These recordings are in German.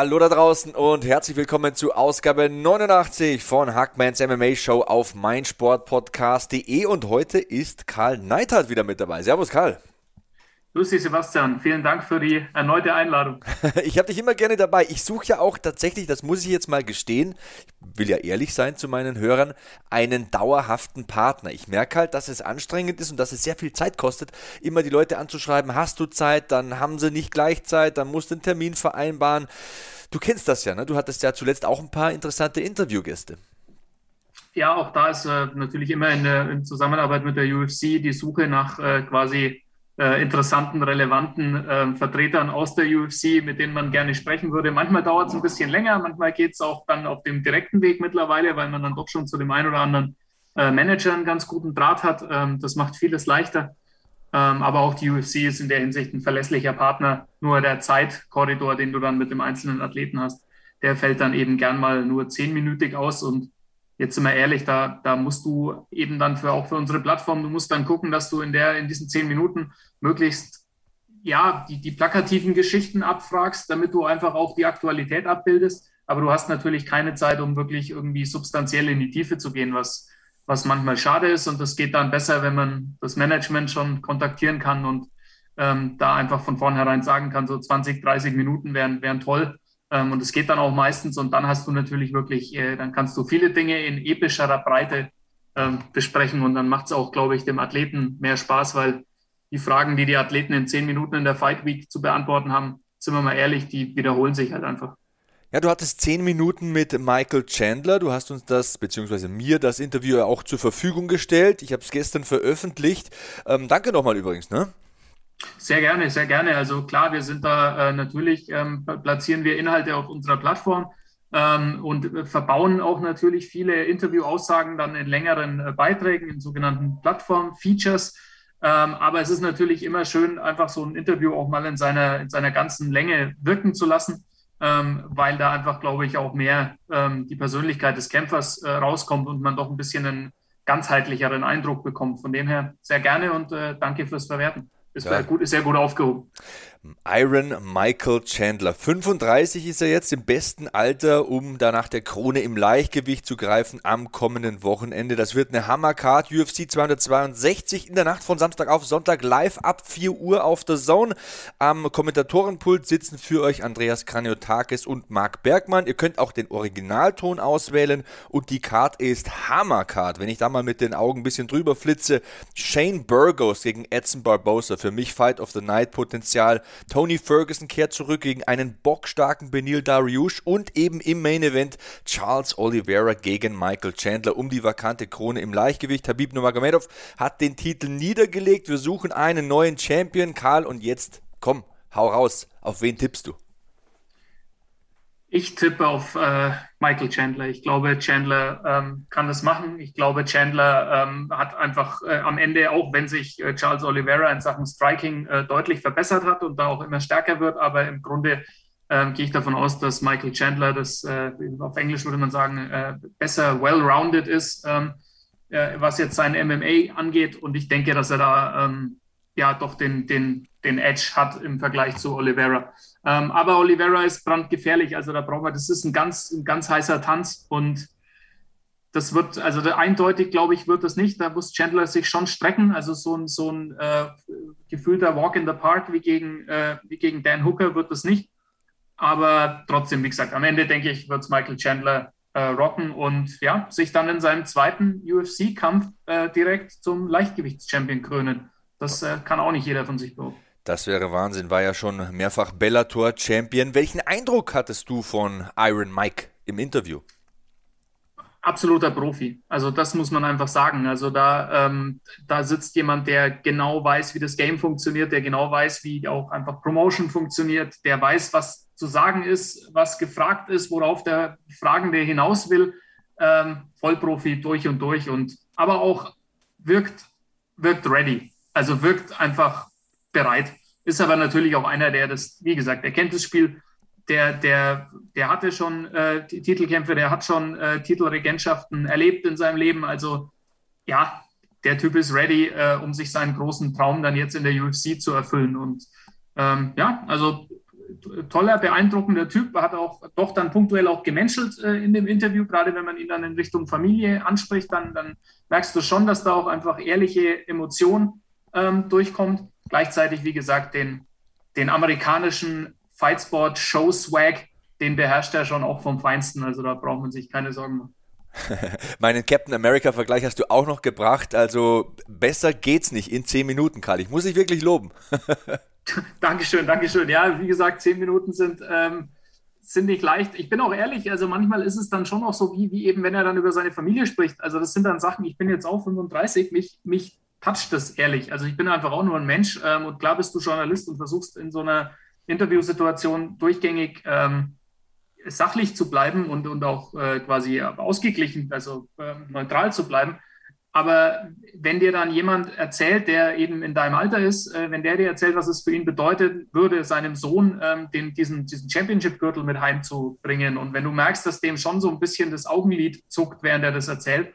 Hallo da draußen und herzlich willkommen zu Ausgabe 89 von Hackmans MMA Show auf meinsportpodcast.de und heute ist Karl Neithardt wieder mit dabei. Servus Karl. Dich, Sebastian. Vielen Dank für die erneute Einladung. ich habe dich immer gerne dabei. Ich suche ja auch tatsächlich, das muss ich jetzt mal gestehen, ich will ja ehrlich sein zu meinen Hörern, einen dauerhaften Partner. Ich merke halt, dass es anstrengend ist und dass es sehr viel Zeit kostet, immer die Leute anzuschreiben, hast du Zeit, dann haben sie nicht gleich Zeit, dann musst du einen Termin vereinbaren. Du kennst das ja, ne? Du hattest ja zuletzt auch ein paar interessante Interviewgäste. Ja, auch da ist äh, natürlich immer in, in, Zusammenarbeit mit der UFC die Suche nach äh, quasi äh, interessanten, relevanten äh, Vertretern aus der UFC, mit denen man gerne sprechen würde. Manchmal dauert es ein bisschen länger, manchmal geht es auch dann auf dem direkten Weg mittlerweile, weil man dann doch schon zu dem einen oder anderen äh, Manager einen ganz guten Draht hat. Ähm, das macht vieles leichter. Ähm, aber auch die UFC ist in der Hinsicht ein verlässlicher Partner. Nur der Zeitkorridor, den du dann mit dem einzelnen Athleten hast, der fällt dann eben gern mal nur zehnminütig aus und jetzt sind wir ehrlich, da, da musst du eben dann für, auch für unsere Plattform, du musst dann gucken, dass du in, der, in diesen zehn Minuten möglichst ja, die, die plakativen Geschichten abfragst, damit du einfach auch die Aktualität abbildest. Aber du hast natürlich keine Zeit, um wirklich irgendwie substanziell in die Tiefe zu gehen, was, was manchmal schade ist. Und das geht dann besser, wenn man das Management schon kontaktieren kann und ähm, da einfach von vornherein sagen kann, so 20, 30 Minuten wären, wären toll. Ähm, und es geht dann auch meistens und dann hast du natürlich wirklich, äh, dann kannst du viele Dinge in epischerer Breite ähm, besprechen und dann macht es auch, glaube ich, dem Athleten mehr Spaß, weil die Fragen, die die Athleten in zehn Minuten in der Fight Week zu beantworten haben, sind wir mal ehrlich, die wiederholen sich halt einfach. Ja, du hattest zehn Minuten mit Michael Chandler. Du hast uns das, beziehungsweise mir das Interview auch zur Verfügung gestellt. Ich habe es gestern veröffentlicht. Ähm, danke nochmal übrigens, ne? Sehr gerne, sehr gerne. Also klar, wir sind da äh, natürlich, ähm, platzieren wir Inhalte auf unserer Plattform ähm, und verbauen auch natürlich viele Interviewaussagen dann in längeren äh, Beiträgen, in sogenannten Plattform-Features. Ähm, aber es ist natürlich immer schön, einfach so ein Interview auch mal in seiner, in seiner ganzen Länge wirken zu lassen, ähm, weil da einfach, glaube ich, auch mehr ähm, die Persönlichkeit des Kämpfers äh, rauskommt und man doch ein bisschen einen ganzheitlicheren Eindruck bekommt. Von dem her sehr gerne und äh, danke fürs Verwerten. Ist, ja. gut, ist sehr gut aufgehoben. Iron Michael Chandler. 35 ist er jetzt im besten Alter, um da nach der Krone im Leichtgewicht zu greifen am kommenden Wochenende. Das wird eine Hammercard. UFC 262 in der Nacht von Samstag auf Sonntag live ab 4 Uhr auf der Zone. Am Kommentatorenpult sitzen für euch Andreas Kraniotakis und Marc Bergmann. Ihr könnt auch den Originalton auswählen und die Card ist Hammercard. Wenn ich da mal mit den Augen ein bisschen drüber flitze, Shane Burgos gegen Edson Barbosa. Für mich Fight of the Night Potenzial. Tony Ferguson kehrt zurück gegen einen bockstarken Benil Dariush und eben im Main Event Charles Oliveira gegen Michael Chandler um die vakante Krone im Leichtgewicht. Habib Nurmagomedov hat den Titel niedergelegt. Wir suchen einen neuen Champion. Karl, und jetzt komm, hau raus. Auf wen tippst du? Ich tippe auf äh, Michael Chandler. Ich glaube, Chandler ähm, kann das machen. Ich glaube, Chandler ähm, hat einfach äh, am Ende, auch wenn sich äh, Charles Oliveira in Sachen Striking äh, deutlich verbessert hat und da auch immer stärker wird, aber im Grunde ähm, gehe ich davon aus, dass Michael Chandler, das äh, auf Englisch würde man sagen, äh, besser well-rounded ist, ähm, was jetzt sein MMA angeht. Und ich denke, dass er da ähm, ja doch den, den, den Edge hat im Vergleich zu Oliveira. Ähm, aber Oliveira ist brandgefährlich, also da brauchen wir, das ist ein ganz, ein ganz heißer Tanz und das wird, also eindeutig glaube ich, wird das nicht. Da muss Chandler sich schon strecken. Also so ein, so ein äh, gefühlter Walk in the Park wie gegen, äh, wie gegen Dan Hooker wird das nicht. Aber trotzdem, wie gesagt, am Ende denke ich, wird es Michael Chandler äh, rocken und ja, sich dann in seinem zweiten UFC-Kampf äh, direkt zum Leichtgewichtschampion krönen. Das äh, kann auch nicht jeder von sich behaupten. Das wäre Wahnsinn, war ja schon mehrfach Bellator-Champion. Welchen Eindruck hattest du von Iron Mike im Interview? Absoluter Profi. Also das muss man einfach sagen. Also da, ähm, da sitzt jemand, der genau weiß, wie das Game funktioniert, der genau weiß, wie auch einfach Promotion funktioniert, der weiß, was zu sagen ist, was gefragt ist, worauf der Fragende hinaus will. Ähm, Vollprofi durch und durch und aber auch wirkt, wirkt ready. Also wirkt einfach bereit. Ist aber natürlich auch einer, der das, wie gesagt, er kennt das Spiel, der, der, der hatte schon äh, Titelkämpfe, der hat schon äh, Titelregentschaften erlebt in seinem Leben. Also ja, der Typ ist ready, äh, um sich seinen großen Traum dann jetzt in der UFC zu erfüllen. Und ähm, ja, also toller, beeindruckender Typ, hat auch doch dann punktuell auch gemenschelt äh, in dem Interview, gerade wenn man ihn dann in Richtung Familie anspricht, dann, dann merkst du schon, dass da auch einfach ehrliche Emotion ähm, durchkommt. Gleichzeitig, wie gesagt, den, den amerikanischen Fightsport Show Swag, den beherrscht er schon auch vom Feinsten. Also da braucht man sich keine Sorgen machen. Meinen Captain America-Vergleich hast du auch noch gebracht. Also besser geht's nicht in zehn Minuten, Karl. Ich muss dich wirklich loben. Dankeschön, Dankeschön. Ja, wie gesagt, zehn Minuten sind, ähm, sind nicht leicht. Ich bin auch ehrlich, also manchmal ist es dann schon auch so, wie, wie eben, wenn er dann über seine Familie spricht. Also das sind dann Sachen, ich bin jetzt auch 35, mich, mich toucht das ehrlich. Also ich bin einfach auch nur ein Mensch ähm, und klar bist du Journalist und versuchst in so einer Interviewsituation durchgängig ähm, sachlich zu bleiben und, und auch äh, quasi ausgeglichen, also äh, neutral zu bleiben. Aber wenn dir dann jemand erzählt, der eben in deinem Alter ist, äh, wenn der dir erzählt, was es für ihn bedeutet, würde, seinem Sohn ähm, den, diesen, diesen Championship-Gürtel mit heimzubringen und wenn du merkst, dass dem schon so ein bisschen das Augenlid zuckt, während er das erzählt,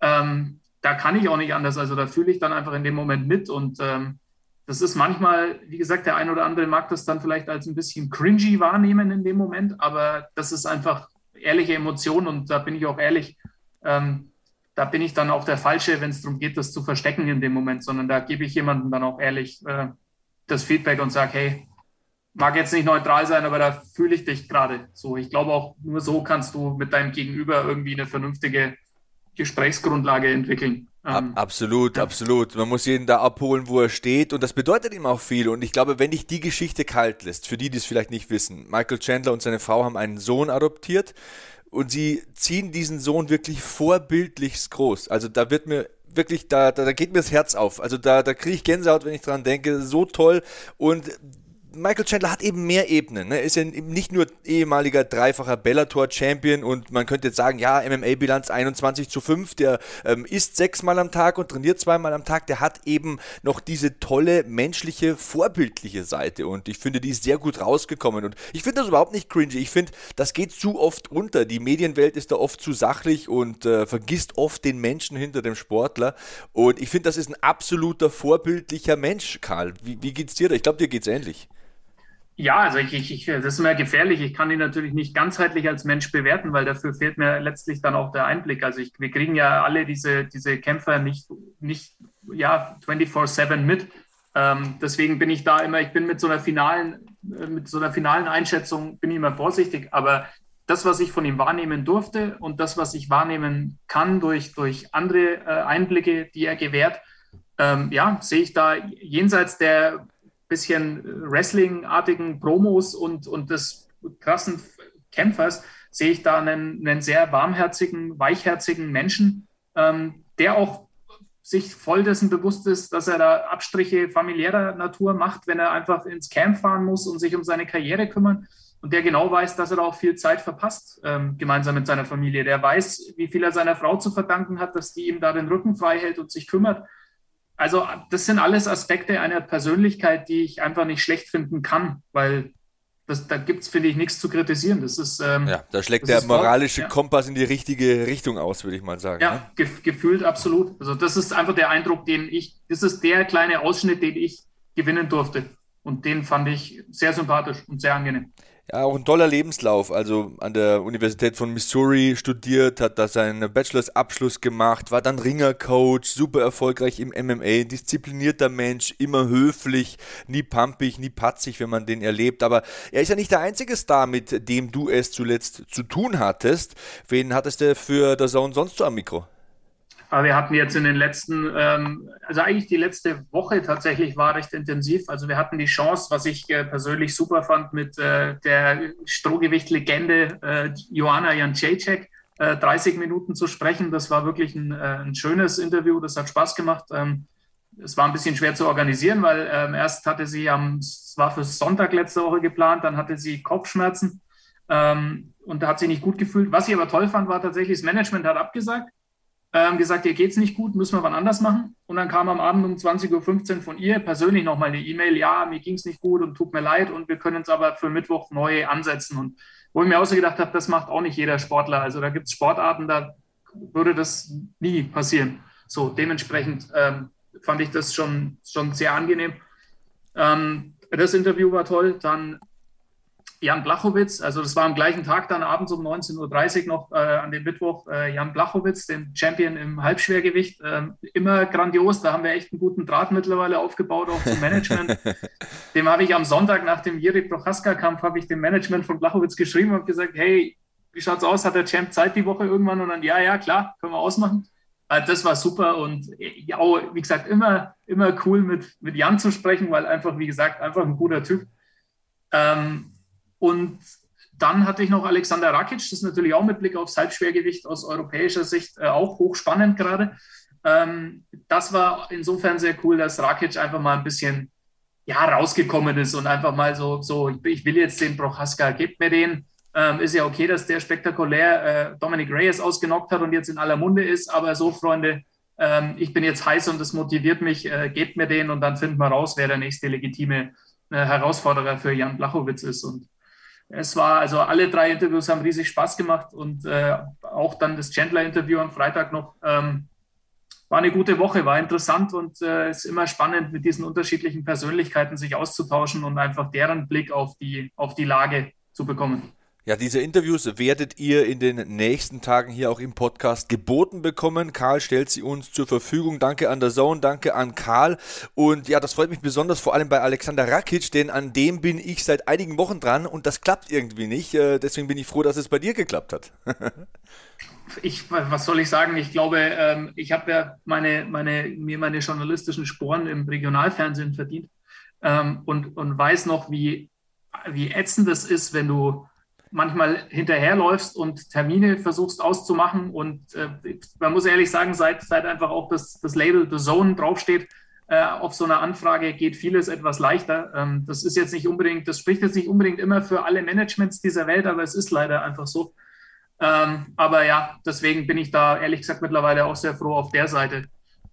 ähm, da kann ich auch nicht anders. Also da fühle ich dann einfach in dem Moment mit und ähm, das ist manchmal, wie gesagt, der ein oder andere mag das dann vielleicht als ein bisschen cringy wahrnehmen in dem Moment, aber das ist einfach ehrliche Emotion und da bin ich auch ehrlich. Ähm, da bin ich dann auch der Falsche, wenn es darum geht, das zu verstecken in dem Moment, sondern da gebe ich jemandem dann auch ehrlich äh, das Feedback und sage, hey, mag jetzt nicht neutral sein, aber da fühle ich dich gerade so. Ich glaube auch, nur so kannst du mit deinem Gegenüber irgendwie eine vernünftige Gesprächsgrundlage entwickeln. Ähm, absolut, ja. absolut. Man muss jeden da abholen, wo er steht und das bedeutet ihm auch viel. Und ich glaube, wenn dich die Geschichte kalt lässt, für die, die es vielleicht nicht wissen, Michael Chandler und seine Frau haben einen Sohn adoptiert und sie ziehen diesen Sohn wirklich vorbildlichst groß. Also da wird mir wirklich, da, da, da geht mir das Herz auf. Also da, da kriege ich Gänsehaut, wenn ich dran denke. So toll. Und Michael Chandler hat eben mehr Ebenen. Ne? Er ist ja nicht nur ehemaliger dreifacher Bellator-Champion und man könnte jetzt sagen, ja, MMA-Bilanz 21 zu 5, der ähm, isst sechsmal am Tag und trainiert zweimal am Tag. Der hat eben noch diese tolle menschliche, vorbildliche Seite und ich finde, die ist sehr gut rausgekommen und ich finde das überhaupt nicht cringy. Ich finde, das geht zu oft unter. Die Medienwelt ist da oft zu sachlich und äh, vergisst oft den Menschen hinter dem Sportler und ich finde, das ist ein absoluter vorbildlicher Mensch, Karl. Wie, wie geht's dir da? Ich glaube, dir geht's ähnlich. Ja, also ich, ich, ich, das ist immer gefährlich. Ich kann ihn natürlich nicht ganzheitlich als Mensch bewerten, weil dafür fehlt mir letztlich dann auch der Einblick. Also ich, wir kriegen ja alle diese, diese Kämpfer nicht, nicht ja, 24-7 mit. Ähm, deswegen bin ich da immer, ich bin mit so einer finalen, äh, mit so einer finalen Einschätzung bin ich immer vorsichtig. Aber das, was ich von ihm wahrnehmen durfte und das, was ich wahrnehmen kann durch, durch andere äh, Einblicke, die er gewährt, ähm, ja, sehe ich da jenseits der bisschen Wrestling-artigen Promos und, und des krassen Kämpfers sehe ich da einen, einen sehr warmherzigen, weichherzigen Menschen, ähm, der auch sich voll dessen bewusst ist, dass er da Abstriche familiärer Natur macht, wenn er einfach ins Camp fahren muss und sich um seine Karriere kümmern. Und der genau weiß, dass er da auch viel Zeit verpasst, ähm, gemeinsam mit seiner Familie. Der weiß, wie viel er seiner Frau zu verdanken hat, dass die ihm da den Rücken frei hält und sich kümmert. Also das sind alles Aspekte einer Persönlichkeit, die ich einfach nicht schlecht finden kann, weil das, da gibt es, finde ich, nichts zu kritisieren. Das ist, ähm, ja, da schlägt der moralische ja. Kompass in die richtige Richtung aus, würde ich mal sagen. Ja, ne? ge gefühlt absolut. Also das ist einfach der Eindruck, den ich, das ist der kleine Ausschnitt, den ich gewinnen durfte. Und den fand ich sehr sympathisch und sehr angenehm. Ja, auch ein toller Lebenslauf. Also an der Universität von Missouri studiert, hat da seinen Bachelors-Abschluss gemacht, war dann Ringercoach, super erfolgreich im MMA, disziplinierter Mensch, immer höflich, nie pumpig, nie patzig, wenn man den erlebt. Aber er ist ja nicht der einzige Star, mit dem du es zuletzt zu tun hattest. Wen hattest du für der Zone sonst so am Mikro? Aber wir hatten jetzt in den letzten, ähm, also eigentlich die letzte Woche tatsächlich war recht intensiv. Also wir hatten die Chance, was ich äh, persönlich super fand, mit äh, der Strohgewicht-Legende äh, Joanna Janczejczek 30 Minuten zu sprechen. Das war wirklich ein, ein schönes Interview, das hat Spaß gemacht. Ähm, es war ein bisschen schwer zu organisieren, weil ähm, erst hatte sie am, es war für Sonntag letzte Woche geplant, dann hatte sie Kopfschmerzen ähm, und da hat sie nicht gut gefühlt. Was ich aber toll fand, war tatsächlich, das Management hat abgesagt, ähm, gesagt, ihr geht es nicht gut, müssen wir wann anders machen. Und dann kam am Abend um 20.15 Uhr von ihr persönlich nochmal eine E-Mail, ja, mir ging es nicht gut und tut mir leid und wir können es aber für Mittwoch neu ansetzen. Und wo ich mir auch so gedacht habe, das macht auch nicht jeder Sportler. Also da gibt es Sportarten, da würde das nie passieren. So, dementsprechend ähm, fand ich das schon, schon sehr angenehm. Ähm, das Interview war toll. Dann Jan Blachowitz, also das war am gleichen Tag dann abends um 19.30 Uhr noch äh, an dem Mittwoch, äh, Jan Blachowitz, den Champion im Halbschwergewicht. Äh, immer grandios, da haben wir echt einen guten Draht mittlerweile aufgebaut, auch zum Management. dem habe ich am Sonntag nach dem Jiri Prochaska-Kampf, habe ich dem Management von Blachowitz geschrieben und gesagt, hey, wie schaut's aus? Hat der Champ Zeit die Woche irgendwann? Und dann, ja, ja, klar, können wir ausmachen. Äh, das war super und ja, wie gesagt, immer, immer cool mit, mit Jan zu sprechen, weil einfach, wie gesagt, einfach ein guter Typ. Ähm, und dann hatte ich noch Alexander Rakic, das ist natürlich auch mit Blick aufs Halbschwergewicht aus europäischer Sicht äh, auch hochspannend gerade. Ähm, das war insofern sehr cool, dass Rakic einfach mal ein bisschen ja, rausgekommen ist und einfach mal so, so ich will jetzt den Prochaska, gebt mir den. Ähm, ist ja okay, dass der spektakulär äh, Dominic Reyes ausgenockt hat und jetzt in aller Munde ist, aber so, Freunde, ähm, ich bin jetzt heiß und das motiviert mich, äh, gebt mir den und dann finden wir raus, wer der nächste legitime äh, Herausforderer für Jan Blachowitz ist. Und es war, also alle drei Interviews haben riesig Spaß gemacht und äh, auch dann das Chandler-Interview am Freitag noch. Ähm, war eine gute Woche, war interessant und äh, ist immer spannend, mit diesen unterschiedlichen Persönlichkeiten sich auszutauschen und einfach deren Blick auf die, auf die Lage zu bekommen. Ja, diese Interviews werdet ihr in den nächsten Tagen hier auch im Podcast geboten bekommen. Karl stellt sie uns zur Verfügung. Danke an der Zone, danke an Karl. Und ja, das freut mich besonders vor allem bei Alexander Rakic, denn an dem bin ich seit einigen Wochen dran und das klappt irgendwie nicht. Äh, deswegen bin ich froh, dass es bei dir geklappt hat. ich, was soll ich sagen? Ich glaube, ähm, ich habe ja meine, meine, mir meine journalistischen Sporen im Regionalfernsehen verdient ähm, und, und weiß noch, wie, wie ätzend es ist, wenn du manchmal hinterherläufst und Termine versuchst auszumachen. Und äh, man muss ehrlich sagen, seit, seit einfach auch das, das Label The Zone draufsteht, äh, auf so einer Anfrage geht vieles etwas leichter. Ähm, das ist jetzt nicht unbedingt, das spricht jetzt nicht unbedingt immer für alle Managements dieser Welt, aber es ist leider einfach so. Ähm, aber ja, deswegen bin ich da ehrlich gesagt mittlerweile auch sehr froh, auf der Seite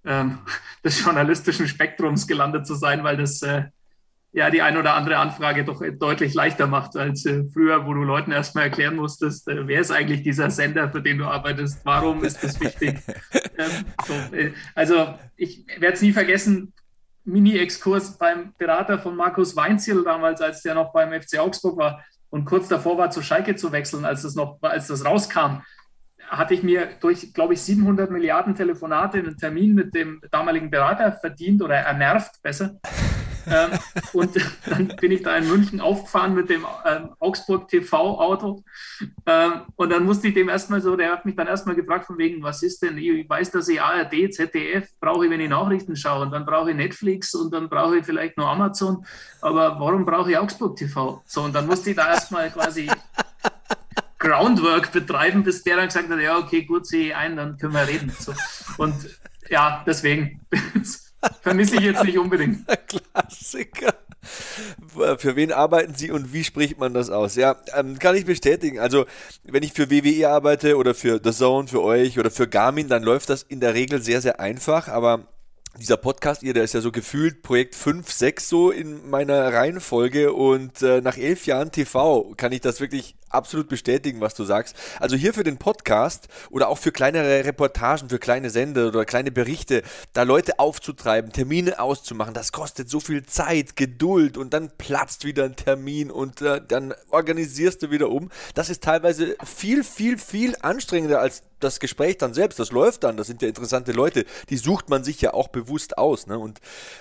ähm, des journalistischen Spektrums gelandet zu sein, weil das äh, ja die ein oder andere Anfrage doch deutlich leichter macht als äh, früher, wo du Leuten erstmal erklären musstest, äh, wer ist eigentlich dieser Sender, für den du arbeitest, warum ist das wichtig. ähm, so, äh, also ich werde es nie vergessen, Mini-Exkurs beim Berater von Markus Weinziel damals, als der noch beim FC Augsburg war und kurz davor war, zu Schalke zu wechseln, als das noch, als das rauskam hatte ich mir durch, glaube ich, 700 Milliarden Telefonate einen Termin mit dem damaligen Berater verdient oder ernervt, besser ähm, und dann bin ich da in München aufgefahren mit dem ähm, Augsburg TV-Auto. Ähm, und dann musste ich dem erstmal so, der hat mich dann erstmal gefragt, von wegen, was ist denn? Ich weiß, dass ich ARD, ZDF brauche wenn ich Nachrichten schaue. Und dann brauche ich Netflix und dann brauche ich vielleicht noch Amazon. Aber warum brauche ich Augsburg TV? So, und dann musste ich da erstmal quasi Groundwork betreiben, bis der dann gesagt hat, ja, okay, gut, sehe ich ein, dann können wir reden. So. Und ja, deswegen. Vermisse ich jetzt nicht unbedingt. Klassiker. Für wen arbeiten Sie und wie spricht man das aus? Ja, ähm, kann ich bestätigen. Also, wenn ich für WWE arbeite oder für The Zone, für euch oder für Garmin, dann läuft das in der Regel sehr, sehr einfach. Aber dieser Podcast hier, der ist ja so gefühlt Projekt 5, 6 so in meiner Reihenfolge und äh, nach elf Jahren TV kann ich das wirklich absolut bestätigen, was du sagst. Also hier für den Podcast oder auch für kleinere Reportagen, für kleine Sender oder kleine Berichte, da Leute aufzutreiben, Termine auszumachen, das kostet so viel Zeit, Geduld und dann platzt wieder ein Termin und äh, dann organisierst du wieder um. Das ist teilweise viel, viel, viel anstrengender als das Gespräch dann selbst. Das läuft dann, das sind ja interessante Leute, die sucht man sich ja auch bewusst aus. Ne? Und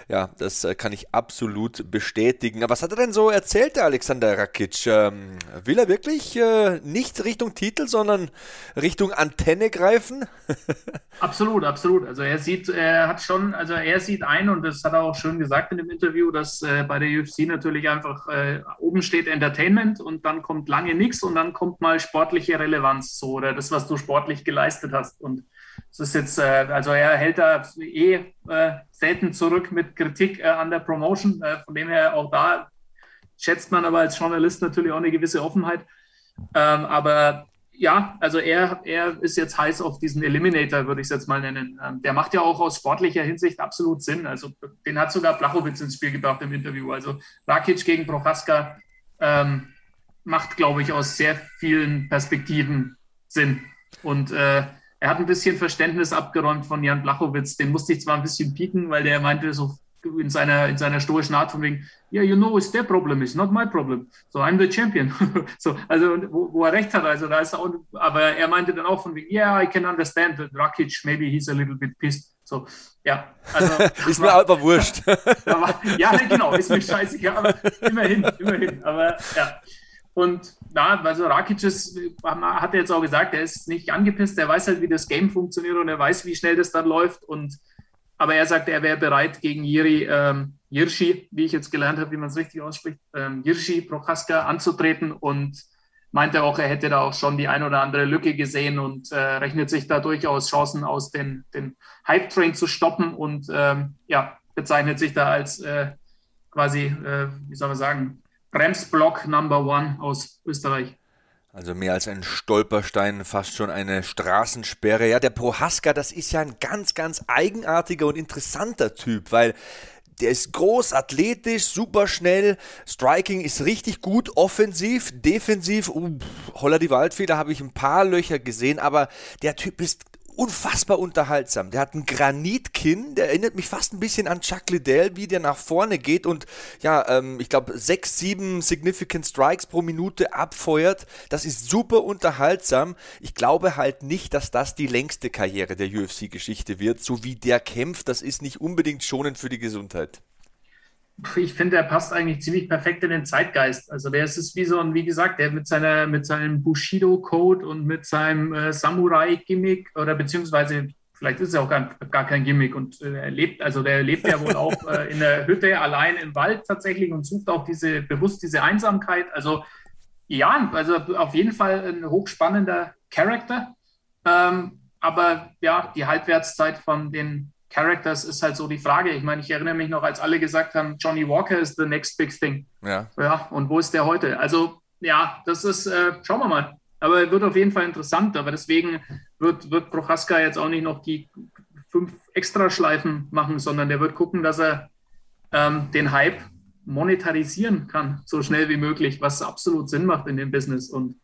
ja, das äh, kann ich absolut bestätigen. Aber was hat er denn so erzählt, der Alexander Rakic? Ähm, will er wirklich äh, nicht Richtung Titel, sondern Richtung Antenne greifen? absolut, absolut. Also er sieht, er hat schon, also er sieht ein und das hat er auch schön gesagt in dem Interview, dass äh, bei der UFC natürlich einfach äh, oben steht Entertainment und dann kommt lange nichts und dann kommt mal sportliche Relevanz so oder das, was du sportlich geleistet hast. Und es ist jetzt, äh, also er hält da eh äh, selten zurück mit Kritik äh, an der Promotion. Von dem her auch da schätzt man aber als Journalist natürlich auch eine gewisse Offenheit. Ähm, aber ja, also er, er ist jetzt heiß auf diesen Eliminator, würde ich es jetzt mal nennen. Ähm, der macht ja auch aus sportlicher Hinsicht absolut Sinn. Also den hat sogar Blachowitz ins Spiel gebracht im Interview. Also Rakic gegen Prochaska ähm, macht, glaube ich, aus sehr vielen Perspektiven Sinn. Und äh, er hat ein bisschen Verständnis abgeräumt von Jan Blachowitz. Den musste ich zwar ein bisschen pieken, weil der meinte so in seiner, in seiner stoischen Art von wegen, yeah, you know, it's their problem, it's not my problem. So, I'm the champion. so, also, wo, wo, er recht hat, also da ist er auch, aber er meinte dann auch von wegen, yeah, I can understand that Rakic, maybe he's a little bit pissed. So, ja. Also, ist mir aber wurscht. ja, genau, ist mir scheißegal, aber immerhin, immerhin, aber ja. Und na, also Rakic ist, hat er jetzt auch gesagt, er ist nicht angepisst, er weiß halt, wie das Game funktioniert und er weiß, wie schnell das dann läuft und aber er sagte, er wäre bereit, gegen Jiri ähm, Jirschi, wie ich jetzt gelernt habe, wie man es richtig ausspricht, ähm, Jirschi Prochaska anzutreten und meinte auch, er hätte da auch schon die ein oder andere Lücke gesehen und äh, rechnet sich da durchaus Chancen aus, den, den Hype-Train zu stoppen und ähm, ja, bezeichnet sich da als äh, quasi, äh, wie soll man sagen, Bremsblock Number One aus Österreich. Also mehr als ein Stolperstein, fast schon eine Straßensperre. Ja, der Prohaska, das ist ja ein ganz, ganz eigenartiger und interessanter Typ, weil der ist groß, athletisch, super schnell. Striking ist richtig gut, offensiv, defensiv. Uh, holla die Waldfeder habe ich ein paar Löcher gesehen, aber der Typ ist unfassbar unterhaltsam. Der hat ein Granitkinn, der erinnert mich fast ein bisschen an Chuck Liddell, wie der nach vorne geht und ja, ähm, ich glaube, sechs, sieben Significant Strikes pro Minute abfeuert. Das ist super unterhaltsam. Ich glaube halt nicht, dass das die längste Karriere der UFC-Geschichte wird. So wie der kämpft, das ist nicht unbedingt schonend für die Gesundheit ich finde, er passt eigentlich ziemlich perfekt in den Zeitgeist. Also der ist, ist wie so ein, wie gesagt, der mit seiner, mit seinem Bushido-Code und mit seinem äh, Samurai-Gimmick oder beziehungsweise vielleicht ist es auch gar, gar kein Gimmick und äh, er lebt, also der lebt ja wohl auch äh, in der Hütte allein im Wald tatsächlich und sucht auch diese, bewusst diese Einsamkeit. Also ja, also auf jeden Fall ein hochspannender Charakter. Ähm, aber ja, die Halbwertszeit von den Characters ist halt so die Frage. Ich meine, ich erinnere mich noch, als alle gesagt haben, Johnny Walker ist the next big thing. Ja. Ja, und wo ist der heute? Also, ja, das ist, äh, schauen wir mal. Aber wird auf jeden Fall interessant. Aber deswegen wird, wird Prochaska jetzt auch nicht noch die fünf Extraschleifen machen, sondern der wird gucken, dass er ähm, den Hype monetarisieren kann, so schnell wie möglich, was absolut Sinn macht in dem Business. Und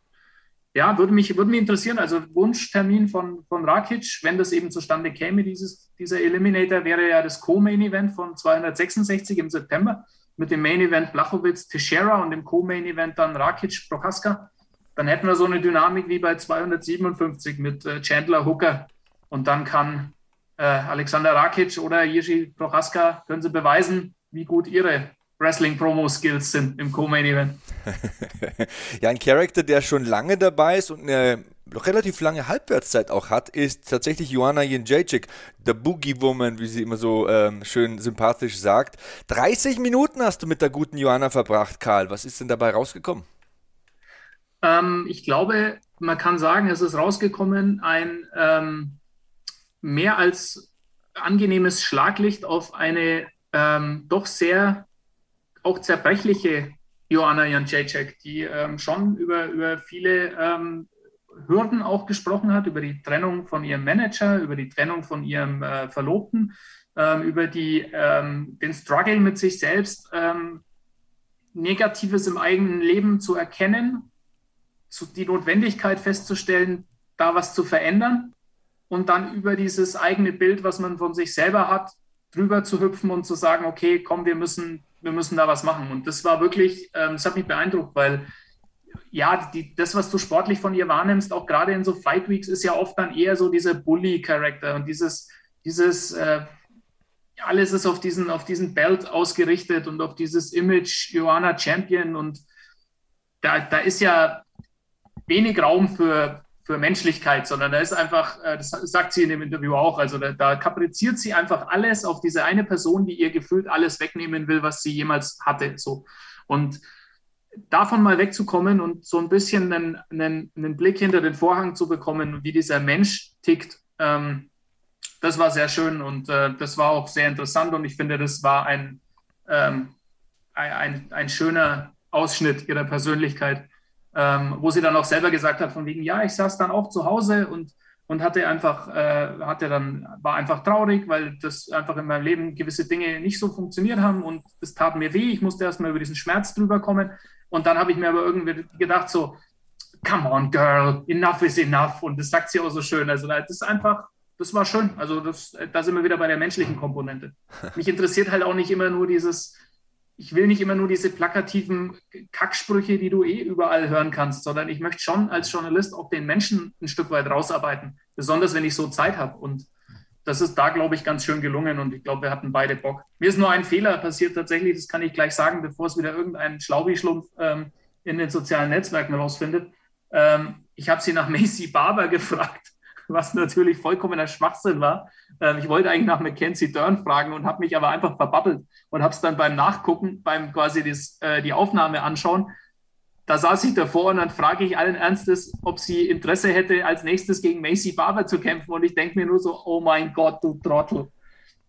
ja, würde mich, würde mich interessieren. Also Wunschtermin von, von Rakic, wenn das eben zustande käme, dieses, dieser Eliminator, wäre ja das Co-Main-Event von 266 im September mit dem Main-Event Blachowitz, Teixeira und dem Co-Main-Event dann Rakic, Prokaska. Dann hätten wir so eine Dynamik wie bei 257 mit äh, Chandler Hooker. Und dann kann äh, Alexander Rakic oder Jiří Prochaska, können sie beweisen, wie gut ihre Wrestling-Promo-Skills sind im Co-Main-Event. ja, ein Charakter, der schon lange dabei ist und eine relativ lange Halbwertszeit auch hat, ist tatsächlich Joanna Jędrzejczyk, der Boogie Woman, wie sie immer so ähm, schön sympathisch sagt. 30 Minuten hast du mit der guten Joanna verbracht, Karl. Was ist denn dabei rausgekommen? Ähm, ich glaube, man kann sagen, es ist rausgekommen ein ähm, mehr als angenehmes Schlaglicht auf eine ähm, doch sehr auch zerbrechliche Joanna Janczejczyk, die ähm, schon über, über viele ähm, Hürden auch gesprochen hat, über die Trennung von ihrem Manager, über die Trennung von ihrem äh, Verlobten, ähm, über die, ähm, den Struggle mit sich selbst, ähm, Negatives im eigenen Leben zu erkennen, zu, die Notwendigkeit festzustellen, da was zu verändern und dann über dieses eigene Bild, was man von sich selber hat, drüber zu hüpfen und zu sagen, okay, komm, wir müssen wir müssen da was machen. Und das war wirklich, ähm, das hat mich beeindruckt, weil ja, die, das, was du sportlich von ihr wahrnimmst, auch gerade in so Fight Weeks, ist ja oft dann eher so dieser Bully-Charakter und dieses, dieses, äh, alles ist auf diesen, auf diesen Belt ausgerichtet und auf dieses Image Joanna Champion und da, da ist ja wenig Raum für, für Menschlichkeit, sondern da ist einfach, äh, das sagt sie in dem Interview auch, also da, da kapriziert sie einfach alles auf diese eine Person, die ihr gefühlt alles wegnehmen will, was sie jemals hatte. So. Und davon mal wegzukommen und so ein bisschen einen, einen, einen Blick hinter den Vorhang zu bekommen, wie dieser Mensch tickt, ähm, das war sehr schön und äh, das war auch sehr interessant und ich finde, das war ein, ähm, ein, ein, schöner Ausschnitt ihrer Persönlichkeit, ähm, wo sie dann auch selber gesagt hat, von wegen, ja, ich saß dann auch zu Hause und, und hatte einfach, äh, hatte dann, war einfach traurig, weil das einfach in meinem Leben gewisse Dinge nicht so funktioniert haben und es tat mir weh, ich musste erstmal über diesen Schmerz drüber kommen und dann habe ich mir aber irgendwie gedacht, so, come on, girl, enough is enough und das sagt sie auch so schön, also das ist einfach, das war schön. Also das, da sind wir wieder bei der menschlichen Komponente. Mich interessiert halt auch nicht immer nur dieses, ich will nicht immer nur diese plakativen Kacksprüche, die du eh überall hören kannst, sondern ich möchte schon als Journalist auch den Menschen ein Stück weit rausarbeiten, besonders wenn ich so Zeit habe. Und das ist da, glaube ich, ganz schön gelungen und ich glaube, wir hatten beide Bock. Mir ist nur ein Fehler passiert tatsächlich, das kann ich gleich sagen, bevor es wieder irgendein Schlaubi-Schlumpf ähm, in den sozialen Netzwerken rausfindet. Ähm, ich habe sie nach Macy Barber gefragt was natürlich vollkommener Schwachsinn war. Ähm, ich wollte eigentlich nach Mackenzie Dern fragen und habe mich aber einfach verbabbelt und habe es dann beim Nachgucken, beim quasi das, äh, die Aufnahme anschauen, da saß ich davor und dann frage ich allen Ernstes, ob sie Interesse hätte, als nächstes gegen Macy Barber zu kämpfen. Und ich denke mir nur so, oh mein Gott, du Trottel.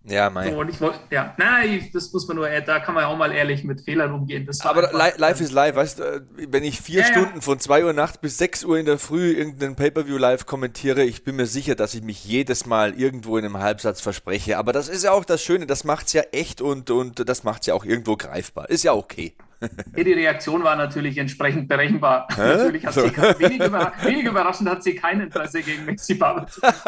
Ja, mein. So, und ich wollte, ja, nein, das muss man nur, da kann man ja auch mal ehrlich mit Fehlern umgehen. Aber einfach, live ist live, weißt du, äh, wenn ich vier ja, Stunden ja. von 2 Uhr nachts bis 6 Uhr in der Früh irgendeinen Pay-Per-View live kommentiere, ich bin mir sicher, dass ich mich jedes Mal irgendwo in einem Halbsatz verspreche. Aber das ist ja auch das Schöne, das macht es ja echt und, und das es ja auch irgendwo greifbar. Ist ja okay. Die Reaktion war natürlich entsprechend berechenbar. Hä? Natürlich hat so. sie wenig, über, wenig, überraschend hat sie kein Interesse gegen Messi Barber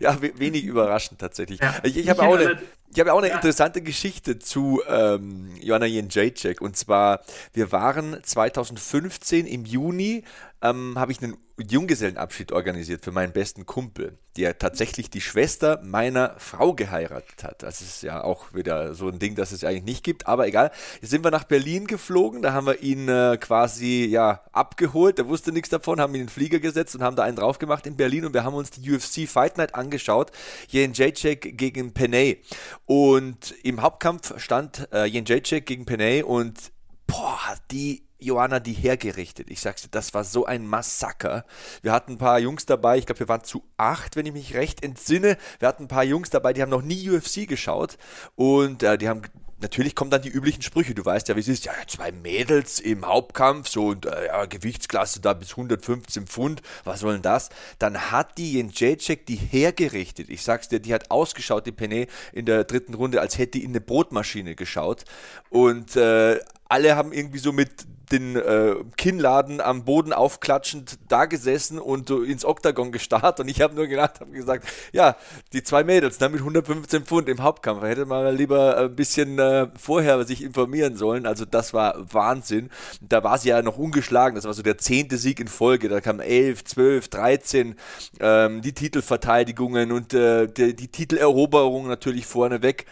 Ja, wenig überraschend tatsächlich. Ja, ich, ich habe auch eine, ich habe auch eine ja. interessante Geschichte zu ähm, Joanna Jędrzejczyk. Und zwar, wir waren 2015 im Juni, ähm, habe ich einen Junggesellenabschied organisiert für meinen besten Kumpel, der tatsächlich die Schwester meiner Frau geheiratet hat. Das ist ja auch wieder so ein Ding, das es eigentlich nicht gibt, aber egal. Jetzt sind wir nach Berlin geflogen, da haben wir ihn äh, quasi ja abgeholt, der wusste nichts davon, haben ihn in den Flieger gesetzt und haben da einen drauf gemacht in Berlin und wir haben uns die UFC Fight Night angeschaut, Jędrzejczyk gegen Penay. Und im Hauptkampf stand äh, Jędrzejczyk gegen Penay und boah, die Joanna die hergerichtet. Ich sag's dir, das war so ein Massaker. Wir hatten ein paar Jungs dabei, ich glaube, wir waren zu acht, wenn ich mich recht entsinne. Wir hatten ein paar Jungs dabei, die haben noch nie UFC geschaut und äh, die haben natürlich kommen dann die üblichen Sprüche. Du weißt ja, wie es ist. Ja, zwei Mädels im Hauptkampf, so und äh, ja, Gewichtsklasse da bis 115 Pfund. Was soll denn das? Dann hat die Jędrzejczyk die hergerichtet. Ich sag's dir, die hat ausgeschaut, die Penne in der dritten Runde, als hätte die in eine Brotmaschine geschaut. Und äh, alle haben irgendwie so mit den äh, Kinnladen am Boden aufklatschend da gesessen und uh, ins Oktagon gestarrt. Und ich habe nur gedacht, habe gesagt, ja, die zwei Mädels da mit 115 Pfund im Hauptkampf, hätte man lieber ein bisschen äh, vorher sich informieren sollen, also das war Wahnsinn. Da war sie ja noch ungeschlagen, das war so der zehnte Sieg in Folge, da kamen 11, 12, 13 ähm, die Titelverteidigungen und äh, die, die Titeleroberung natürlich vorneweg.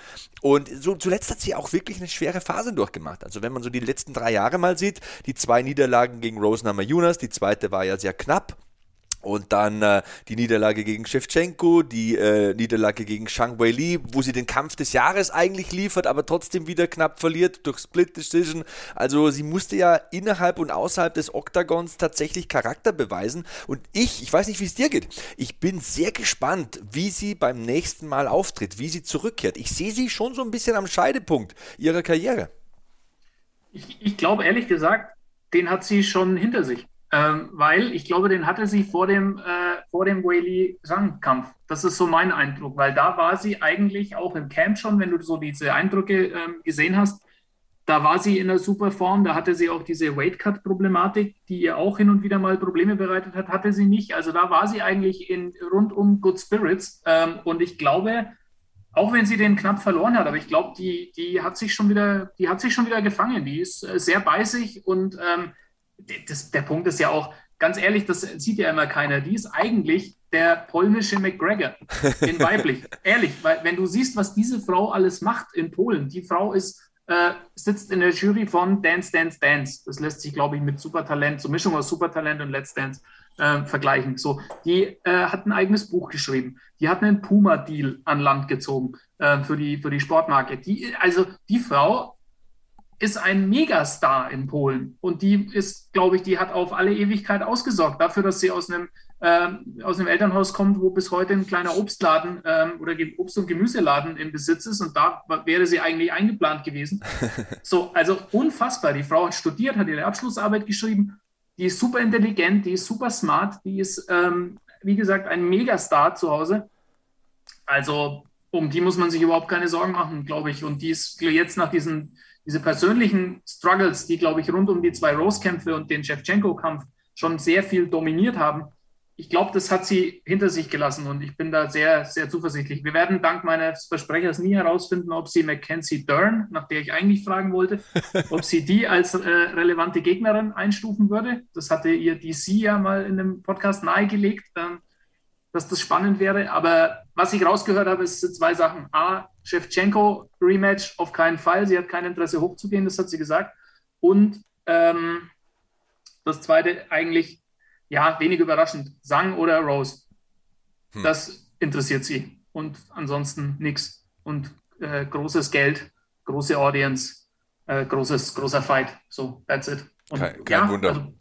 Und so zuletzt hat sie auch wirklich eine schwere Phase durchgemacht. Also wenn man so die letzten drei Jahre mal sieht, die zwei Niederlagen gegen Rosenhammer Junas, die zweite war ja sehr knapp. Und dann äh, die Niederlage gegen Shevchenko, die äh, Niederlage gegen Shang Wei Li, wo sie den Kampf des Jahres eigentlich liefert, aber trotzdem wieder knapp verliert durch Split Decision. Also sie musste ja innerhalb und außerhalb des Oktagons tatsächlich Charakter beweisen. Und ich, ich weiß nicht, wie es dir geht, ich bin sehr gespannt, wie sie beim nächsten Mal auftritt, wie sie zurückkehrt. Ich sehe sie schon so ein bisschen am Scheidepunkt ihrer Karriere. Ich, ich glaube ehrlich gesagt, den hat sie schon hinter sich. Ähm, weil ich glaube, den hatte sie vor dem, äh, vor dem Whaley-Zhang-Kampf. Das ist so mein Eindruck, weil da war sie eigentlich auch im Camp schon, wenn du so diese Eindrücke ähm, gesehen hast, da war sie in einer super Form, da hatte sie auch diese Weight-Cut-Problematik, die ihr auch hin und wieder mal Probleme bereitet hat, hatte sie nicht. Also da war sie eigentlich in rundum Good Spirits. Ähm, und ich glaube, auch wenn sie den knapp verloren hat, aber ich glaube, die, die hat sich schon wieder, die hat sich schon wieder gefangen. Die ist äh, sehr bei sich und ähm, das, der Punkt ist ja auch, ganz ehrlich, das sieht ja immer keiner. Die ist eigentlich der polnische McGregor in weiblich. ehrlich, weil wenn du siehst, was diese Frau alles macht in Polen, die Frau ist, äh, sitzt in der Jury von Dance, Dance, Dance. Das lässt sich, glaube ich, mit Supertalent, so Mischung aus Supertalent und Let's Dance äh, vergleichen. So, die äh, hat ein eigenes Buch geschrieben. Die hat einen Puma-Deal an Land gezogen äh, für, die, für die Sportmarke. Die, also die Frau ist ein Megastar in Polen und die ist, glaube ich, die hat auf alle Ewigkeit ausgesorgt dafür, dass sie aus einem ähm, aus dem Elternhaus kommt, wo bis heute ein kleiner Obstladen ähm, oder Obst- und Gemüseladen im Besitz ist und da wäre sie eigentlich eingeplant gewesen. so, also unfassbar. Die Frau hat studiert, hat ihre Abschlussarbeit geschrieben. Die ist super intelligent, die ist super smart, die ist, ähm, wie gesagt, ein Megastar zu Hause. Also um die muss man sich überhaupt keine Sorgen machen, glaube ich. Und die ist jetzt nach diesen diese persönlichen Struggles, die, glaube ich, rund um die zwei Rose-Kämpfe und den Shevchenko-Kampf schon sehr viel dominiert haben, ich glaube, das hat sie hinter sich gelassen und ich bin da sehr, sehr zuversichtlich. Wir werden dank meines Versprechers nie herausfinden, ob sie Mackenzie Dern, nach der ich eigentlich fragen wollte, ob sie die als äh, relevante Gegnerin einstufen würde. Das hatte ihr DC ja mal in einem Podcast nahegelegt, äh, dass das spannend wäre. Aber was ich rausgehört habe, ist zwei Sachen. A, Shevchenko Rematch auf keinen Fall. Sie hat kein Interesse hochzugehen, das hat sie gesagt. Und ähm, das zweite eigentlich ja, wenig überraschend, Sang oder Rose. Hm. Das interessiert sie. Und ansonsten nichts. Und äh, großes Geld, große Audience, äh, großes, großer Fight. So, that's it. Und, kein, kein ja, Wunder. Also,